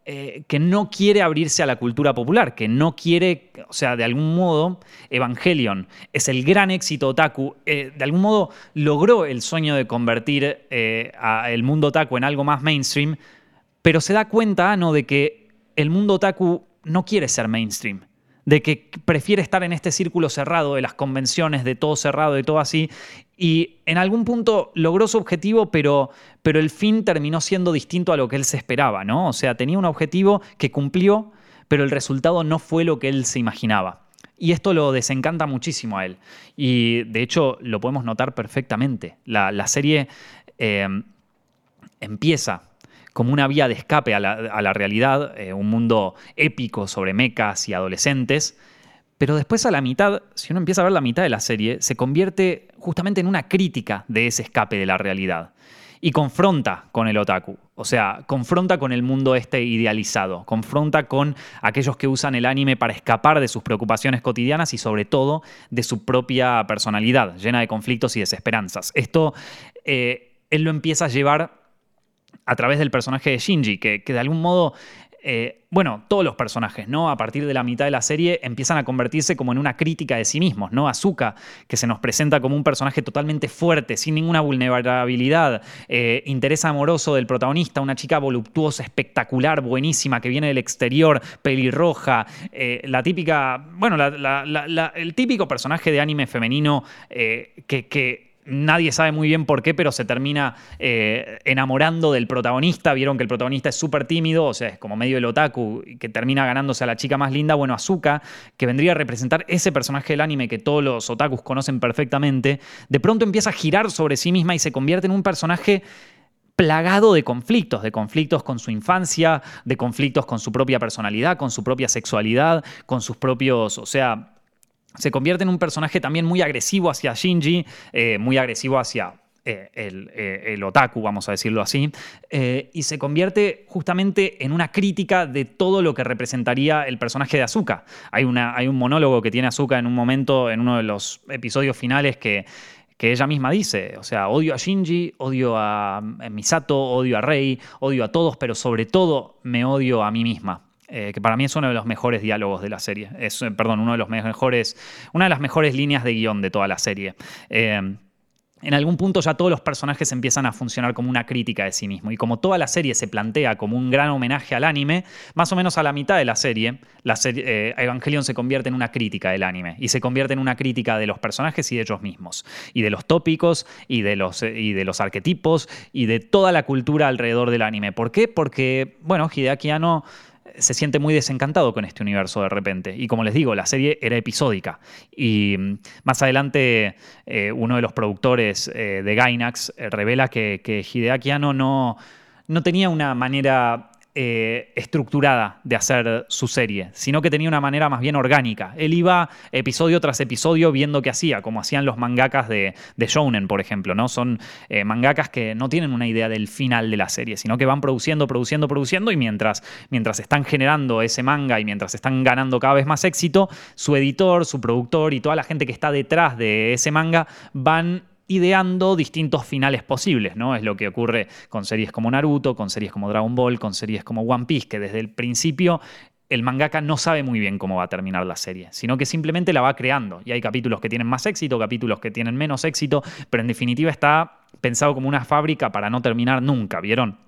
eh, que no quiere abrirse a la cultura popular, que no quiere, o sea, de algún modo, Evangelion es el gran éxito otaku, eh, de algún modo logró el sueño de convertir eh, el mundo otaku en algo más mainstream, pero se da cuenta, ¿no?, de que el mundo otaku no quiere ser mainstream de que prefiere estar en este círculo cerrado de las convenciones, de todo cerrado, de todo así. Y en algún punto logró su objetivo, pero, pero el fin terminó siendo distinto a lo que él se esperaba, ¿no? O sea, tenía un objetivo que cumplió, pero el resultado no fue lo que él se imaginaba. Y esto lo desencanta muchísimo a él. Y de hecho lo podemos notar perfectamente. La, serie eh, empieza como una vía de escape a la, realidad, eh, un mundo épico sobre mecas y adolescentes. Pero después a la mitad, si uno empieza a ver la mitad de la serie, se convierte justamente en una crítica de ese escape de la realidad. Y confronta con el otaku. O sea, confronta con el mundo este idealizado. Confronta con aquellos que usan el anime para escapar de sus preocupaciones cotidianas y sobre todo de su propia personalidad, llena de conflictos y desesperanzas. Esto eh, él lo empieza a llevar a través del personaje de Shinji, que, de algún modo eh, bueno, todos los personajes, ¿no? A partir de la mitad de la serie empiezan a convertirse como en una crítica de sí mismos, ¿no? Azuka, que se nos presenta como un personaje totalmente fuerte, sin ninguna vulnerabilidad, eh, interés amoroso del protagonista, una chica voluptuosa, espectacular, buenísima, que viene del exterior, pelirroja, eh, la típica, bueno, el típico personaje de anime femenino que nadie sabe muy bien por qué, pero se termina eh, enamorando del protagonista. Vieron que el protagonista es súper tímido, o sea, es como medio el otaku, que termina ganándose a la chica más linda, bueno, Azuka, que vendría a representar ese personaje del anime que todos los otakus conocen perfectamente, de pronto empieza a girar sobre sí misma y se convierte en un personaje plagado de conflictos, de conflictos con su infancia, de conflictos con su propia personalidad, con su propia sexualidad, con sus propios, o sea, se convierte en un personaje también muy agresivo hacia Shinji, eh, muy agresivo hacia el, otaku, vamos a decirlo así, y se convierte justamente en una crítica de todo lo que representaría el personaje de Asuka. Hay, un monólogo que tiene Asuka en un momento, en uno de los episodios finales que ella misma dice, o sea, odio a Shinji, odio a Misato, odio a Rei, odio a todos, pero sobre todo me odio a mí misma. Eh, que para mí es uno de los mejores diálogos de la serie. Es, eh, perdón, uno de los mejores, una de las mejores líneas de guion de toda la serie. Eh, en algún punto ya todos los personajes empiezan a funcionar como una crítica de sí mismo. Y como toda la serie se plantea como un gran homenaje al anime, más o menos a la mitad de la serie, Evangelion se convierte en una crítica del anime. Y se convierte en una crítica de los personajes y de ellos mismos. Y de los tópicos, y de los, y de los arquetipos, y de toda la cultura alrededor del anime. ¿Por qué? Porque, bueno, Hideaki Anno se siente muy desencantado con este universo de repente. Y como les digo, la serie era episódica. Y mm, más adelante, eh, uno de los productores eh, de Gainax eh, revela que, que Hideaki no, no tenía una manera eh, estructurada de hacer su serie, sino que tenía una manera más bien orgánica. Él iba episodio tras episodio viendo qué hacía, como hacían los mangakas de, de Shounen, por ejemplo. ¿no? Son eh, mangakas que no tienen una idea del final de la serie, sino que van produciendo, produciendo, produciendo y mientras, mientras están generando ese manga y mientras están ganando cada vez más éxito, su editor, su productor y toda la gente que está detrás de ese manga van ideando distintos finales posibles, ¿no? Es lo que ocurre con series como Naruto, con series como Dragon Ball, con series como One Piece, que desde el principio el mangaka no sabe muy bien cómo va a terminar la serie, sino que simplemente la va creando. Y hay capítulos que tienen más éxito, capítulos que tienen menos éxito, pero en definitiva está pensado como una fábrica para no terminar nunca, ¿vieron?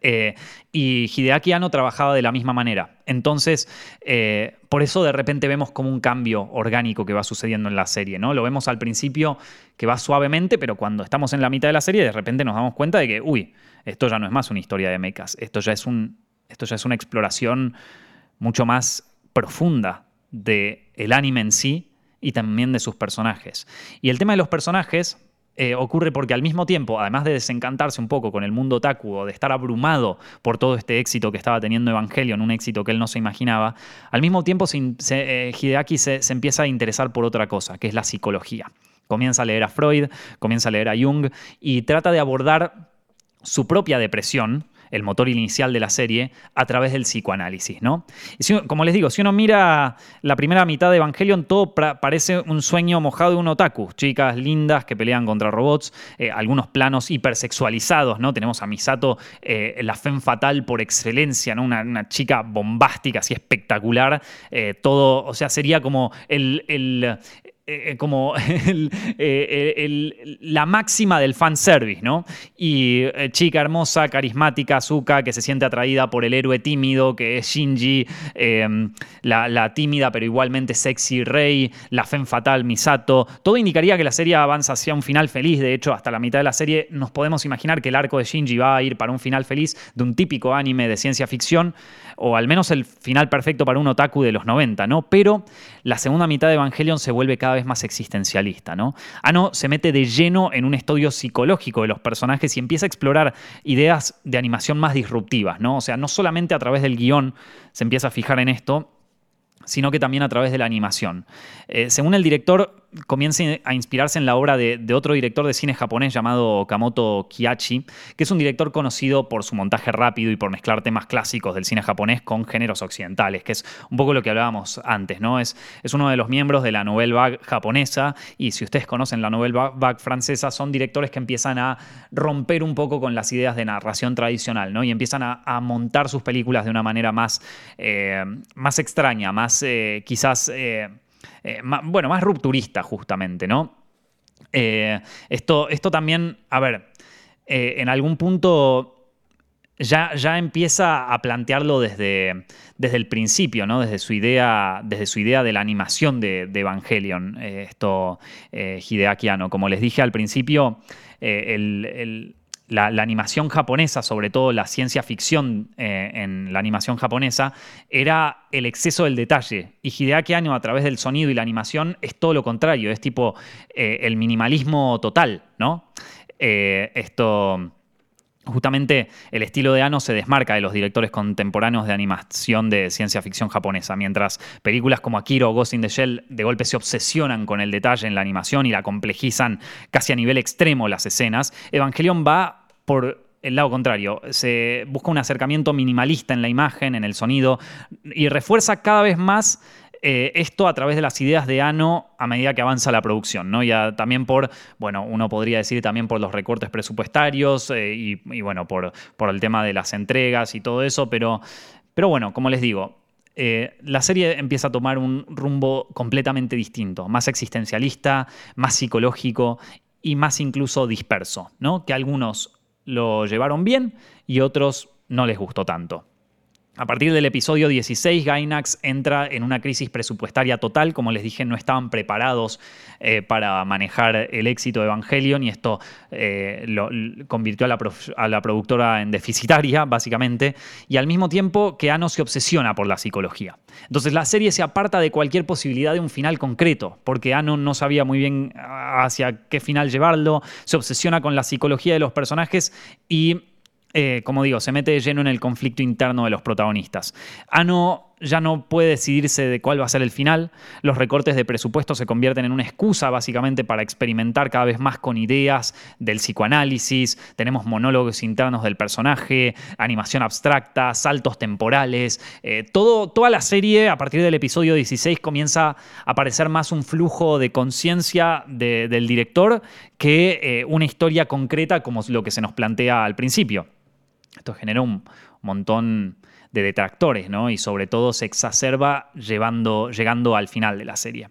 Eh, y Hideaki Anno trabajaba de la misma manera. Entonces, eh, por eso de repente vemos como un cambio orgánico que va sucediendo en la serie, ¿no? Lo vemos al principio que va suavemente, pero cuando estamos en la mitad de la serie, de repente nos damos cuenta de que, uy, esto ya no es más una historia de mechas, esto ya es, un, esto ya es una exploración mucho más profunda del el anime en sí y también de sus personajes. Y el tema de los personajes, eh, ocurre porque al mismo tiempo, además de desencantarse un poco con el mundo otaku de estar abrumado por todo este éxito que estaba teniendo Evangelion, un éxito que él no se imaginaba, al mismo tiempo eh, Hideaki se empieza a interesar por otra cosa, que es la psicología. Comienza a leer a Freud, comienza a leer a Jung y trata de abordar su propia depresión el motor inicial de la serie, a través del psicoanálisis. ¿no? como les digo, si uno mira la primera mitad de Evangelion, todo parece un sueño mojado de un otaku. Chicas lindas que pelean contra robots, eh, algunos planos hipersexualizados. ¿no? Tenemos a Misato, eh, la femme fatal por excelencia, ¿no? una, chica bombástica, así espectacular. Eh, todo, o sea, sería como el, eh, eh, como eh, la máxima del fanservice, ¿no? Y chica hermosa, carismática, Azuka, que se siente atraída por el héroe tímido, que es Shinji, em, la, tímida pero igualmente sexy Rei, la femme fatal Misato. Todo indicaría que la serie avanza hacia un final feliz. De hecho, hasta la mitad de la serie nos podemos imaginar que el arco de Shinji va a ir para un final feliz de un típico anime de ciencia ficción, o al menos el final perfecto para un otaku de los 90, ¿no? Pero la segunda mitad de Evangelion se vuelve cada vez más existencialista, ¿no? Ano se mete de lleno en un estudio psicológico de los personajes y empieza a explorar ideas de animación más disruptivas, ¿no? O sea, no solamente a través del guion se empieza a fijar en esto, sino que también a través de la animación. Eh, según el director, comienza a inspirarse en la obra de, otro director de cine japonés llamado Kamoto Kiachi, que es un director conocido por su montaje rápido y por mezclar temas clásicos del cine japonés con géneros occidentales, que es un poco lo que hablábamos antes, ¿no? Es, es uno de los miembros de la Nouvelle Vague japonesa y si ustedes conocen la Nouvelle Vague francesa, son directores que empiezan a romper un poco con las ideas de narración tradicional, ¿no? Y empiezan a, montar sus películas de una manera más, eh, más extraña, más eh, quizás... Eh, eh, bueno, más rupturista justamente, ¿no? Eh, esto, esto también, a ver, eh, en algún punto ya, ya, empieza a plantearlo desde, desde, el principio, ¿no? desde, su idea, desde su idea de la animación de, Evangelion, esto Hideaki Como les dije al principio, el la, animación japonesa, sobre todo la ciencia ficción eh, en la animación japonesa, era el exceso del detalle. Y Hideaki Anno, a través del sonido y la animación, es todo lo contrario, es tipo eh, el minimalismo total, ¿no? Eh, esto. Justamente el estilo de Ano se desmarca de los directores contemporáneos de animación de ciencia ficción japonesa, mientras películas como Akira o Ghost in the Shell de golpe se obsesionan con el detalle en la animación y la complejizan casi a nivel extremo las escenas, Evangelion va por el lado contrario, se busca un acercamiento minimalista en la imagen, en el sonido, y refuerza cada vez más eh, esto a través de las ideas de Ano a medida que avanza la producción, ¿no? Ya también por, bueno, uno podría decir también por los recortes presupuestarios eh, y, bueno, por, por, el tema de las entregas y todo eso, pero, pero bueno, como les digo, eh, la serie empieza a tomar un rumbo completamente distinto, más existencialista, más psicológico y más incluso disperso, ¿no? Que algunos lo llevaron bien y otros no les gustó tanto. A partir del episodio 16, Gainax entra en una crisis presupuestaria total. Como les dije, no estaban preparados eh, para manejar el éxito de Evangelion y esto eh, lo, convirtió a la, productora en deficitaria, básicamente. Y al mismo tiempo que se obsesiona por la psicología. Entonces la serie se aparta de cualquier posibilidad de un final concreto, porque Ano no sabía muy bien hacia qué final llevarlo, se obsesiona con la psicología de los personajes y eh, como digo, se mete de lleno en el conflicto interno de los protagonistas. Ano ya no puede decidirse de cuál va a ser el final. Los recortes de presupuesto se convierten en una excusa básicamente para experimentar cada vez más con ideas del psicoanálisis. Tenemos monólogos internos del personaje, animación abstracta, saltos temporales. Eh, toda la serie, a partir del episodio 16, comienza a parecer más un flujo de conciencia del director que eh, una historia concreta como lo que se nos plantea al principio. Esto genera un montón de detractores, ¿no? Y sobre todo se exacerba llevando, llegando al final de la serie.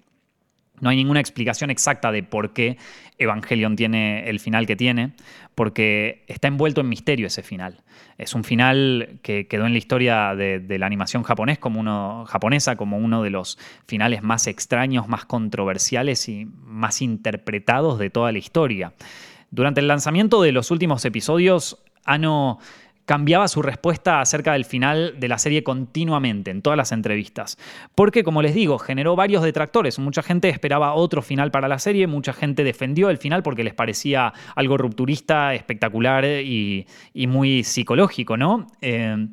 No hay ninguna explicación exacta de por qué Evangelion tiene el final que tiene, porque está envuelto en misterio ese final. Es un final que quedó en la historia de, la animación japonés japonesa como uno de los finales más extraños, más controversiales y más interpretados de toda la historia. Durante el lanzamiento de los últimos episodios, Ano cambiaba su respuesta acerca del final de la serie continuamente, en todas las entrevistas. Porque, como les digo, generó varios detractores. Mucha gente esperaba otro final para la serie, mucha gente defendió el final porque les parecía algo rupturista, espectacular y, muy psicológico, ¿no? Eh,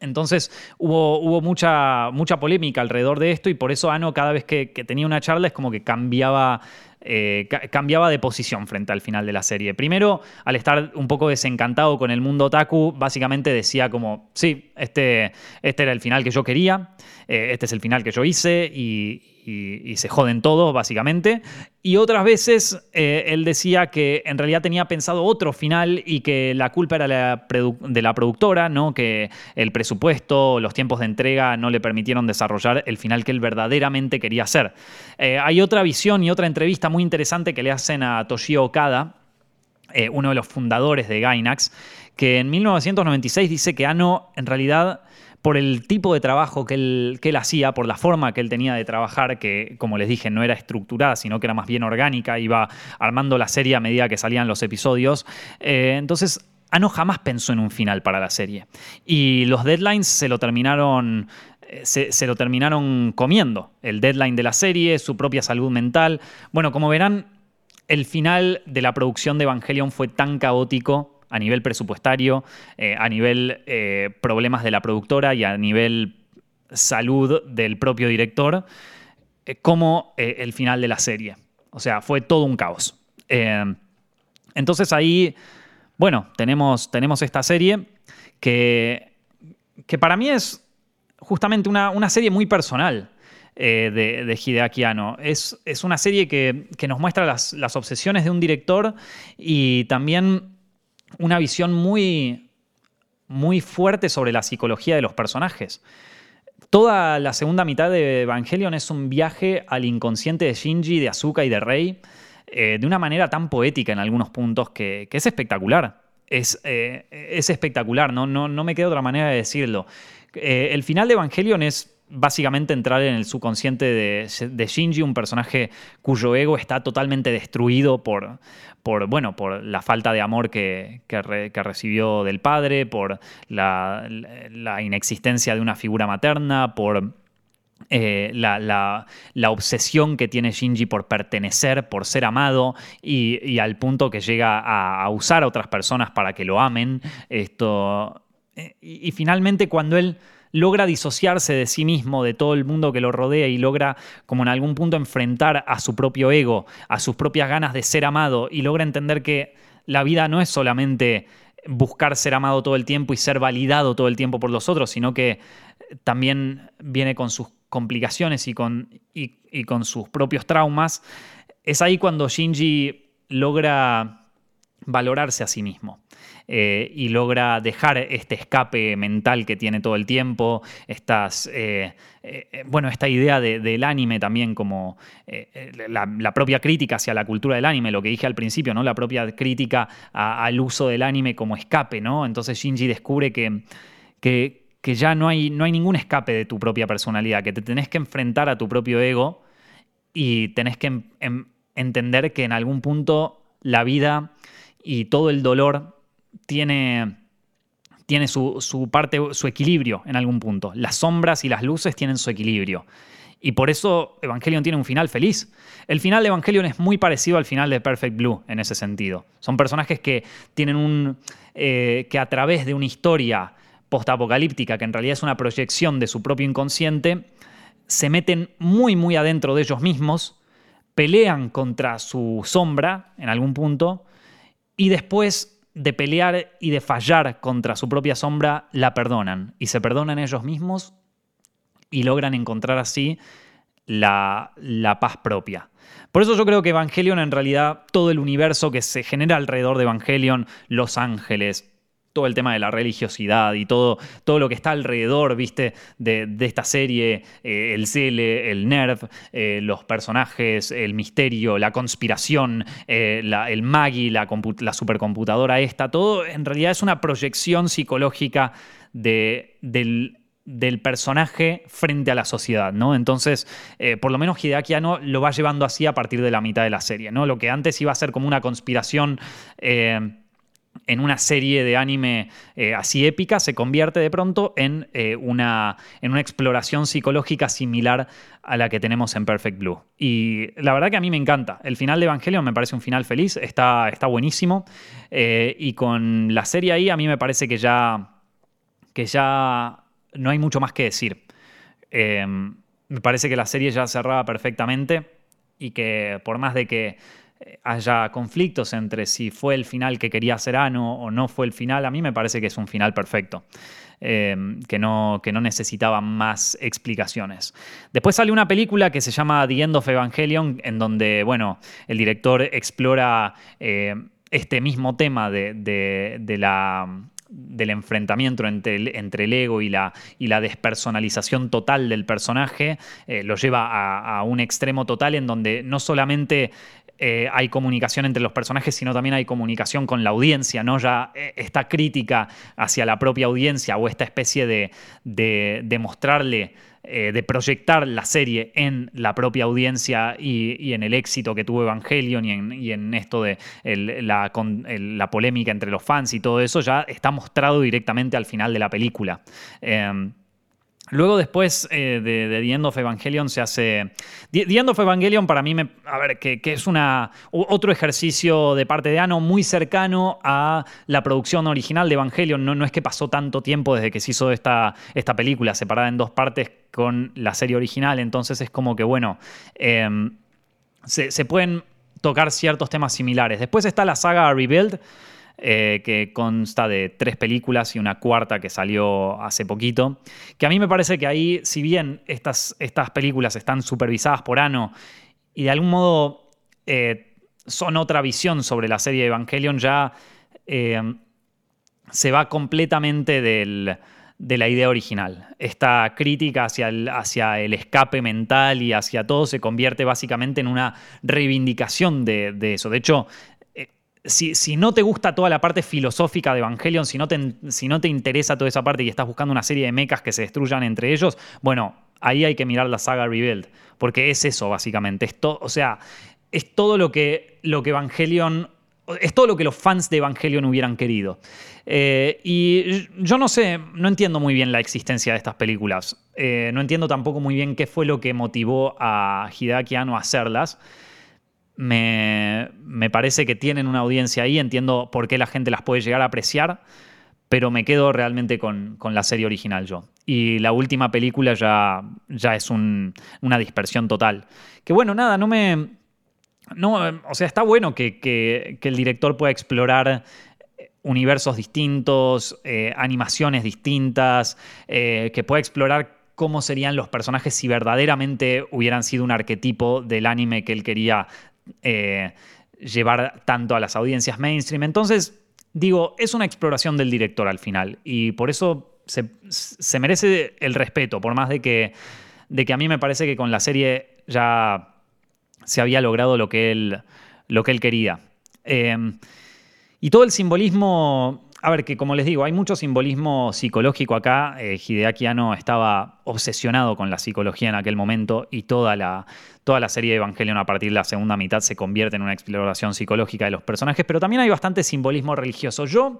entonces hubo, hubo mucha, mucha, polémica alrededor de esto y por eso Ano cada vez que, que tenía una charla es como que cambiaba eh, cambiaba de posición frente al final de la serie. Primero, al estar un poco desencantado con el mundo otaku, básicamente decía como, sí, este, este era el final que yo quería, eh, este es el final que yo hice y, se joden todos, básicamente. Y otras veces eh, él decía que en realidad tenía pensado otro final y que la culpa era de la productora, ¿no? que el presupuesto, los tiempos de entrega no le permitieron desarrollar el final que él verdaderamente quería hacer. hay otra visión y otra entrevista muy interesante que le hacen a Toshio Okada, eh, uno de los fundadores de Gainax, que en 1996 dice que Ano en realidad por el tipo de trabajo que él, que él, hacía, por la forma que él tenía de trabajar, que como les dije no era estructurada, sino que era más bien orgánica, iba armando la serie a medida que salían los episodios. Eh, entonces, Ano jamás pensó en un final para la serie. Y los deadlines se lo terminaron eh, se, lo terminaron comiendo. El deadline de la serie, su propia salud mental. Bueno, como verán, el final de la producción de Evangelion fue tan caótico a nivel presupuestario, eh, a nivel eh, problemas de la productora y a nivel salud del propio director, como el final de la serie. O sea, fue todo un caos. entonces ahí, bueno, tenemos, tenemos esta serie que, que para mí es justamente una, serie muy personal. Eh, de, de, Hideaki Es, es una serie que, nos muestra las, obsesiones de un director y también una visión muy, muy fuerte sobre la psicología de los personajes. Toda la segunda mitad de Evangelion es un viaje al inconsciente de Shinji, de Asuka y de Rei, eh, de una manera tan poética en algunos puntos que, es espectacular. Es, eh, es espectacular, ¿no? No, no me queda otra manera de decirlo. Eh, el final de Evangelion es básicamente entrar en el subconsciente de, Shinji, un personaje cuyo ego está totalmente destruido por, por, bueno, por la falta de amor que, recibió del padre, por la, inexistencia de una figura materna, por eh, la, obsesión que tiene Shinji por pertenecer, por ser amado y, al punto que llega a, usar a otras personas para que lo amen. Esto, eh, y, finalmente cuando él logra disociarse de sí mismo, de todo el mundo que lo rodea y logra como en algún punto enfrentar a su propio ego, a sus propias ganas de ser amado y logra entender que la vida no es solamente buscar ser amado todo el tiempo y ser validado todo el tiempo por los otros, sino que también viene con sus complicaciones y con, y, con sus propios traumas, es ahí cuando Shinji logra valorarse a sí mismo. Eh, y logra dejar este escape mental que tiene todo el tiempo, estas, eh, eh, bueno, esta idea del anime también como la, propia crítica hacia la cultura del anime, lo que dije al principio, ¿no? la propia crítica al uso del anime como escape, ¿no? entonces Shinji descubre que, que ya no hay, no hay ningún escape de tu propia personalidad, que te tenés que enfrentar a tu propio ego y tenés que entender que en algún punto la vida y todo el dolor tiene, tiene su, su, parte, su equilibrio en algún punto. Las sombras y las luces tienen su equilibrio. Y por eso Evangelion tiene un final feliz. El final de Evangelion es muy parecido al final de Perfect Blue en ese sentido. Son personajes que tienen un. Eh, que a través de una historia postapocalíptica, que en realidad es una proyección de su propio inconsciente, se meten muy, muy adentro de ellos mismos, pelean contra su sombra en algún punto, y después de pelear y de fallar contra su propia sombra, la perdonan. Y se perdonan ellos mismos y logran encontrar así la, la, paz propia. Por eso yo creo que Evangelion en realidad, todo el universo que se genera alrededor de Evangelion, los ángeles, todo el tema de la religiosidad y todo, todo lo que está alrededor, viste, de, esta serie, eh, el Cele, el Nerd, eh, los personajes, el misterio, la conspiración, eh, el Maggie, la, supercomputadora esta, todo en realidad es una proyección psicológica de, del personaje frente a la sociedad, ¿no? Entonces, por lo menos Hideaki lo va llevando así a partir de la mitad de la serie, ¿no? Lo que antes iba a ser como una conspiración en una serie de anime eh, así épica, se convierte de pronto en, eh, una, en una exploración psicológica similar a la que tenemos en Perfect Blue. Y la verdad que a mí me encanta. El final de Evangelion me parece un final feliz, está, está buenísimo. Eh, y con la serie ahí a mí me parece que ya, que ya no hay mucho más que decir. me parece que la serie ya cerraba perfectamente y que por más de que haya conflictos entre si fue el final que quería hacer Ano o no fue el final, a mí me parece que es un final perfecto. Em, que, no, que no necesitaba más explicaciones. Después sale una película que se llama The End of Evangelion, en donde, bueno, el director explora eh, este mismo tema de, la del enfrentamiento entre el, entre el ego y la, y la, despersonalización total del personaje, eh, lo lleva a, un extremo total en donde no solamente eh, hay comunicación entre los personajes, sino también hay comunicación con la audiencia, ¿no? Ya eh, esta crítica hacia la propia audiencia o esta especie de, de, mostrarle eh, de proyectar la serie en la propia audiencia y, en el éxito que tuvo Evangelion y en, esto de la, la, polémica entre los fans y todo eso, ya está mostrado directamente al final de la película. Em, Luego después eh, de, The End of Evangelion se hace... The, End of Evangelion para mí, a ver, que, es una, otro ejercicio de parte de Ano muy cercano a la producción original de Evangelion. No, no es que pasó tanto tiempo desde que se hizo esta, esta película separada en dos partes con la serie original, entonces es como que, bueno, em, se, se pueden tocar ciertos temas similares. Después está la saga Rebuild, eh, que consta de tres películas y una cuarta que salió hace poquito. Que a mí me parece que ahí, si bien estas, estas películas están supervisadas por Ano y de algún modo eh, son otra visión sobre la serie Evangelion, ya eh, se va completamente de la idea original. Esta crítica hacia el, hacia el, escape mental y hacia todo se convierte básicamente en una reivindicación de eso. De hecho, si, no te gusta toda la parte filosófica de Evangelion, si no, te, interesa toda esa parte y estás buscando una serie de mechas que se destruyan entre ellos, bueno, ahí hay que mirar la saga Rebuild, porque es eso básicamente. o sea, es todo lo que, lo que Evangelion es todo lo que los fans de Evangelion hubieran querido. Eh, y yo no sé, no entiendo muy bien la existencia de estas películas. Eh, no entiendo tampoco muy bien qué fue lo que motivó a Hideaki Anno a hacerlas. Me, parece que tienen una audiencia ahí, entiendo por qué la gente las puede llegar a apreciar, pero me quedo realmente con, la serie original yo. Y la última película ya, ya es una dispersión total. Que bueno, nada, no me no, o sea, está bueno que, el director pueda explorar eh, universos distintos, eh, animaciones distintas, eh, que pueda explorar cómo serían los personajes si verdaderamente hubieran sido un arquetipo del anime que él quería llevar tanto a las audiencias mainstream. Entonces, digo, es una exploración del director al final y por eso se, merece el respeto, por más de que, de que a mí me parece que con la serie ya se había logrado lo que él, lo que él quería. Em, y todo el simbolismo, a ver, que como les digo, hay mucho simbolismo psicológico acá. Eh, estaba obsesionado con la psicología en aquel momento y toda la, toda la serie de Evangelion a partir de la segunda mitad se convierte en una exploración psicológica de los personajes, pero también hay bastante simbolismo religioso. Yo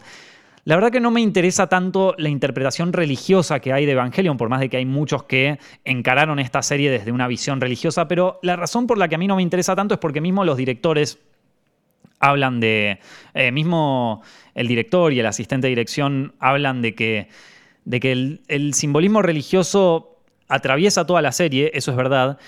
la verdad que no me interesa tanto la interpretación religiosa que hay de Evangelion, por más de que hay muchos que encararon esta serie desde una visión religiosa, pero la razón por la que a mí no me interesa tanto es porque mismo los directores hablan de, eh, mismo el director y el asistente de dirección hablan de que, de que el simbolismo religioso atraviesa toda la serie, eso es verdad,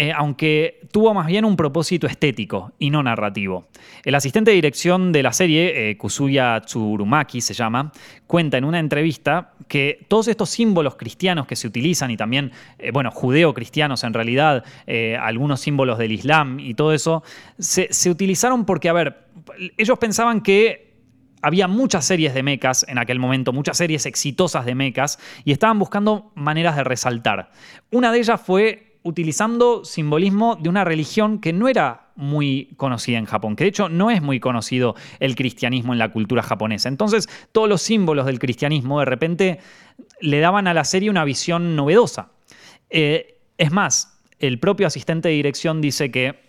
eh, aunque tuvo más bien un propósito estético y no narrativo. El asistente de dirección de la serie, eh, Kusuya Tsurumaki se llama, cuenta en una entrevista que todos estos símbolos cristianos que se utilizan y también, eh, bueno, judeo-cristianos en realidad, algunos símbolos del Islam y todo eso, se, se utilizaron porque, a ver, ellos pensaban que había muchas series de mecas en aquel momento, muchas series exitosas de mecas, y estaban buscando maneras de resaltar. Una de ellas fue utilizando simbolismo de una religión que no era muy conocida en Japón, que de hecho no es muy conocido el cristianismo en la cultura japonesa. Entonces, todos los símbolos del cristianismo de repente le daban a la serie una visión novedosa. Eh, es más, el propio asistente de dirección dice que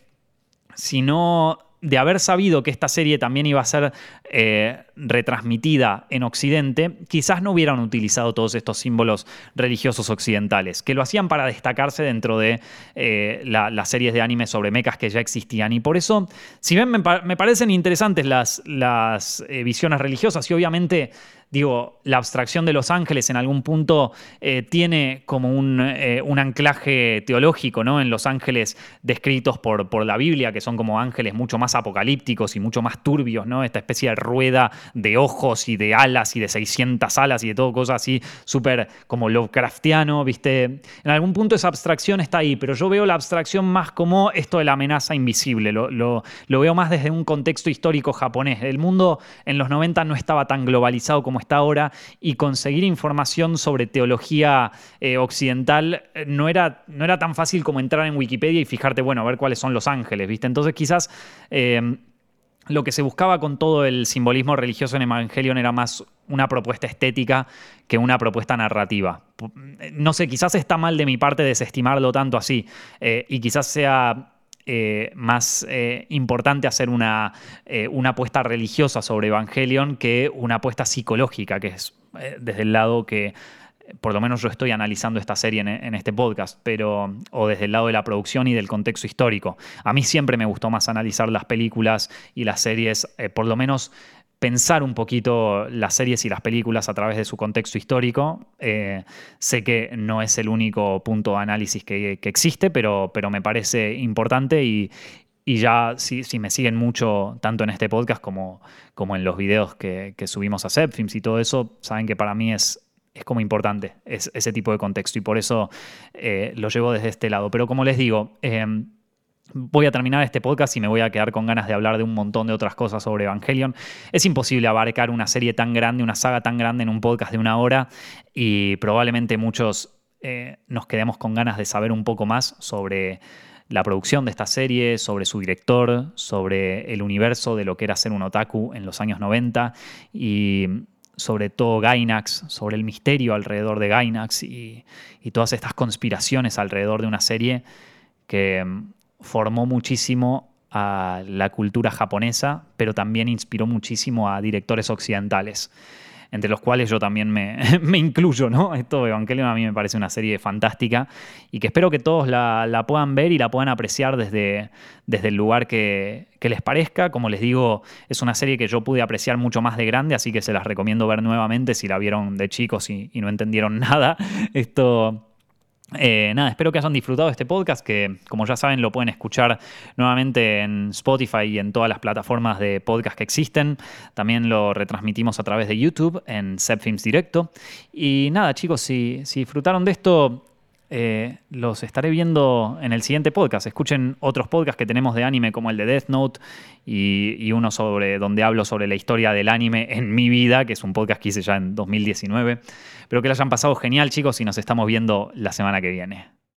si no de haber sabido que esta serie también iba a ser eh, retransmitida en Occidente, quizás no hubieran utilizado todos estos símbolos religiosos occidentales, que lo hacían para destacarse dentro de eh, las series de anime sobre mechas que ya existían. Y por eso, si bien me, parecen interesantes las, las eh, visiones religiosas y obviamente digo, la abstracción de los ángeles en algún punto eh, tiene como eh, un, anclaje teológico, ¿no? En los ángeles descritos por, por, la Biblia, que son como ángeles mucho más apocalípticos y mucho más turbios, ¿no? Esta especie de rueda de ojos y de alas y de 600 alas y de todo, cosas así súper como Lovecraftiano, ¿viste? En algún punto esa abstracción está ahí, pero yo veo la abstracción más como esto de la amenaza invisible, lo, lo veo más desde un contexto histórico japonés. El mundo en los 90 no estaba tan globalizado como está ahora y conseguir información sobre teología eh, occidental eh, no era, no era tan fácil como entrar en Wikipedia y fijarte, bueno, a ver cuáles son los ángeles, ¿viste? Entonces quizás... Eh, lo que se buscaba con todo el simbolismo religioso en Evangelion era más una propuesta estética que una propuesta narrativa. No sé, quizás está mal de mi parte desestimarlo tanto así, y quizás sea eh, más eh, importante hacer una, eh, una, apuesta religiosa sobre Evangelion que una apuesta psicológica, que es desde el lado que por lo menos yo estoy analizando esta serie en, este podcast, pero, o desde el lado de la producción y del contexto histórico. A mí siempre me gustó más analizar las películas y las series, por lo menos pensar un poquito las series y las películas a través de su contexto histórico. Eh, sé que no es el único punto de análisis que, existe, pero, pero, me parece importante y, ya si, me siguen mucho, tanto en este podcast como, como en los videos que, subimos a Zepfilms y todo eso, saben que para mí es, es como importante ese tipo de contexto y por eso eh, lo llevo desde este lado. Pero como les digo, eh, Voy a terminar este podcast y me voy a quedar con ganas de hablar de un montón de otras cosas sobre Evangelion. Es imposible abarcar una serie tan grande, una saga tan grande en un podcast de una hora y probablemente muchos eh, nos quedemos con ganas de saber un poco más sobre la producción de esta serie, sobre su director, sobre el universo de lo que era ser un otaku en los años 90 y sobre todo Gainax, sobre el misterio alrededor de Gainax y todas estas conspiraciones alrededor de una serie que formó muchísimo a la cultura japonesa, pero también inspiró muchísimo a directores occidentales entre los cuales yo también me, incluyo, ¿no? Esto Evangelion a mí me parece una serie fantástica y que espero que todos la, puedan ver y la puedan apreciar desde, desde el lugar que, les parezca. Como les digo, es una serie que yo pude apreciar mucho más de grande, así que se las recomiendo ver nuevamente si la vieron de chicos y, y no entendieron nada. Esto eh, nada, espero que hayan disfrutado este podcast, que como ya saben lo pueden escuchar nuevamente en Spotify y en todas las plataformas de podcast que existen. También lo retransmitimos a través de YouTube en Zepfilms Directo. Y nada, chicos, si disfrutaron de esto, eh, los estaré viendo en el siguiente podcast. Escuchen otros podcasts que tenemos de anime como el de Death Note y, uno sobre donde hablo sobre la historia del anime en mi vida, que es un podcast que hice ya en 2019. Espero que lo hayan pasado genial chicos y nos estamos viendo la semana que viene.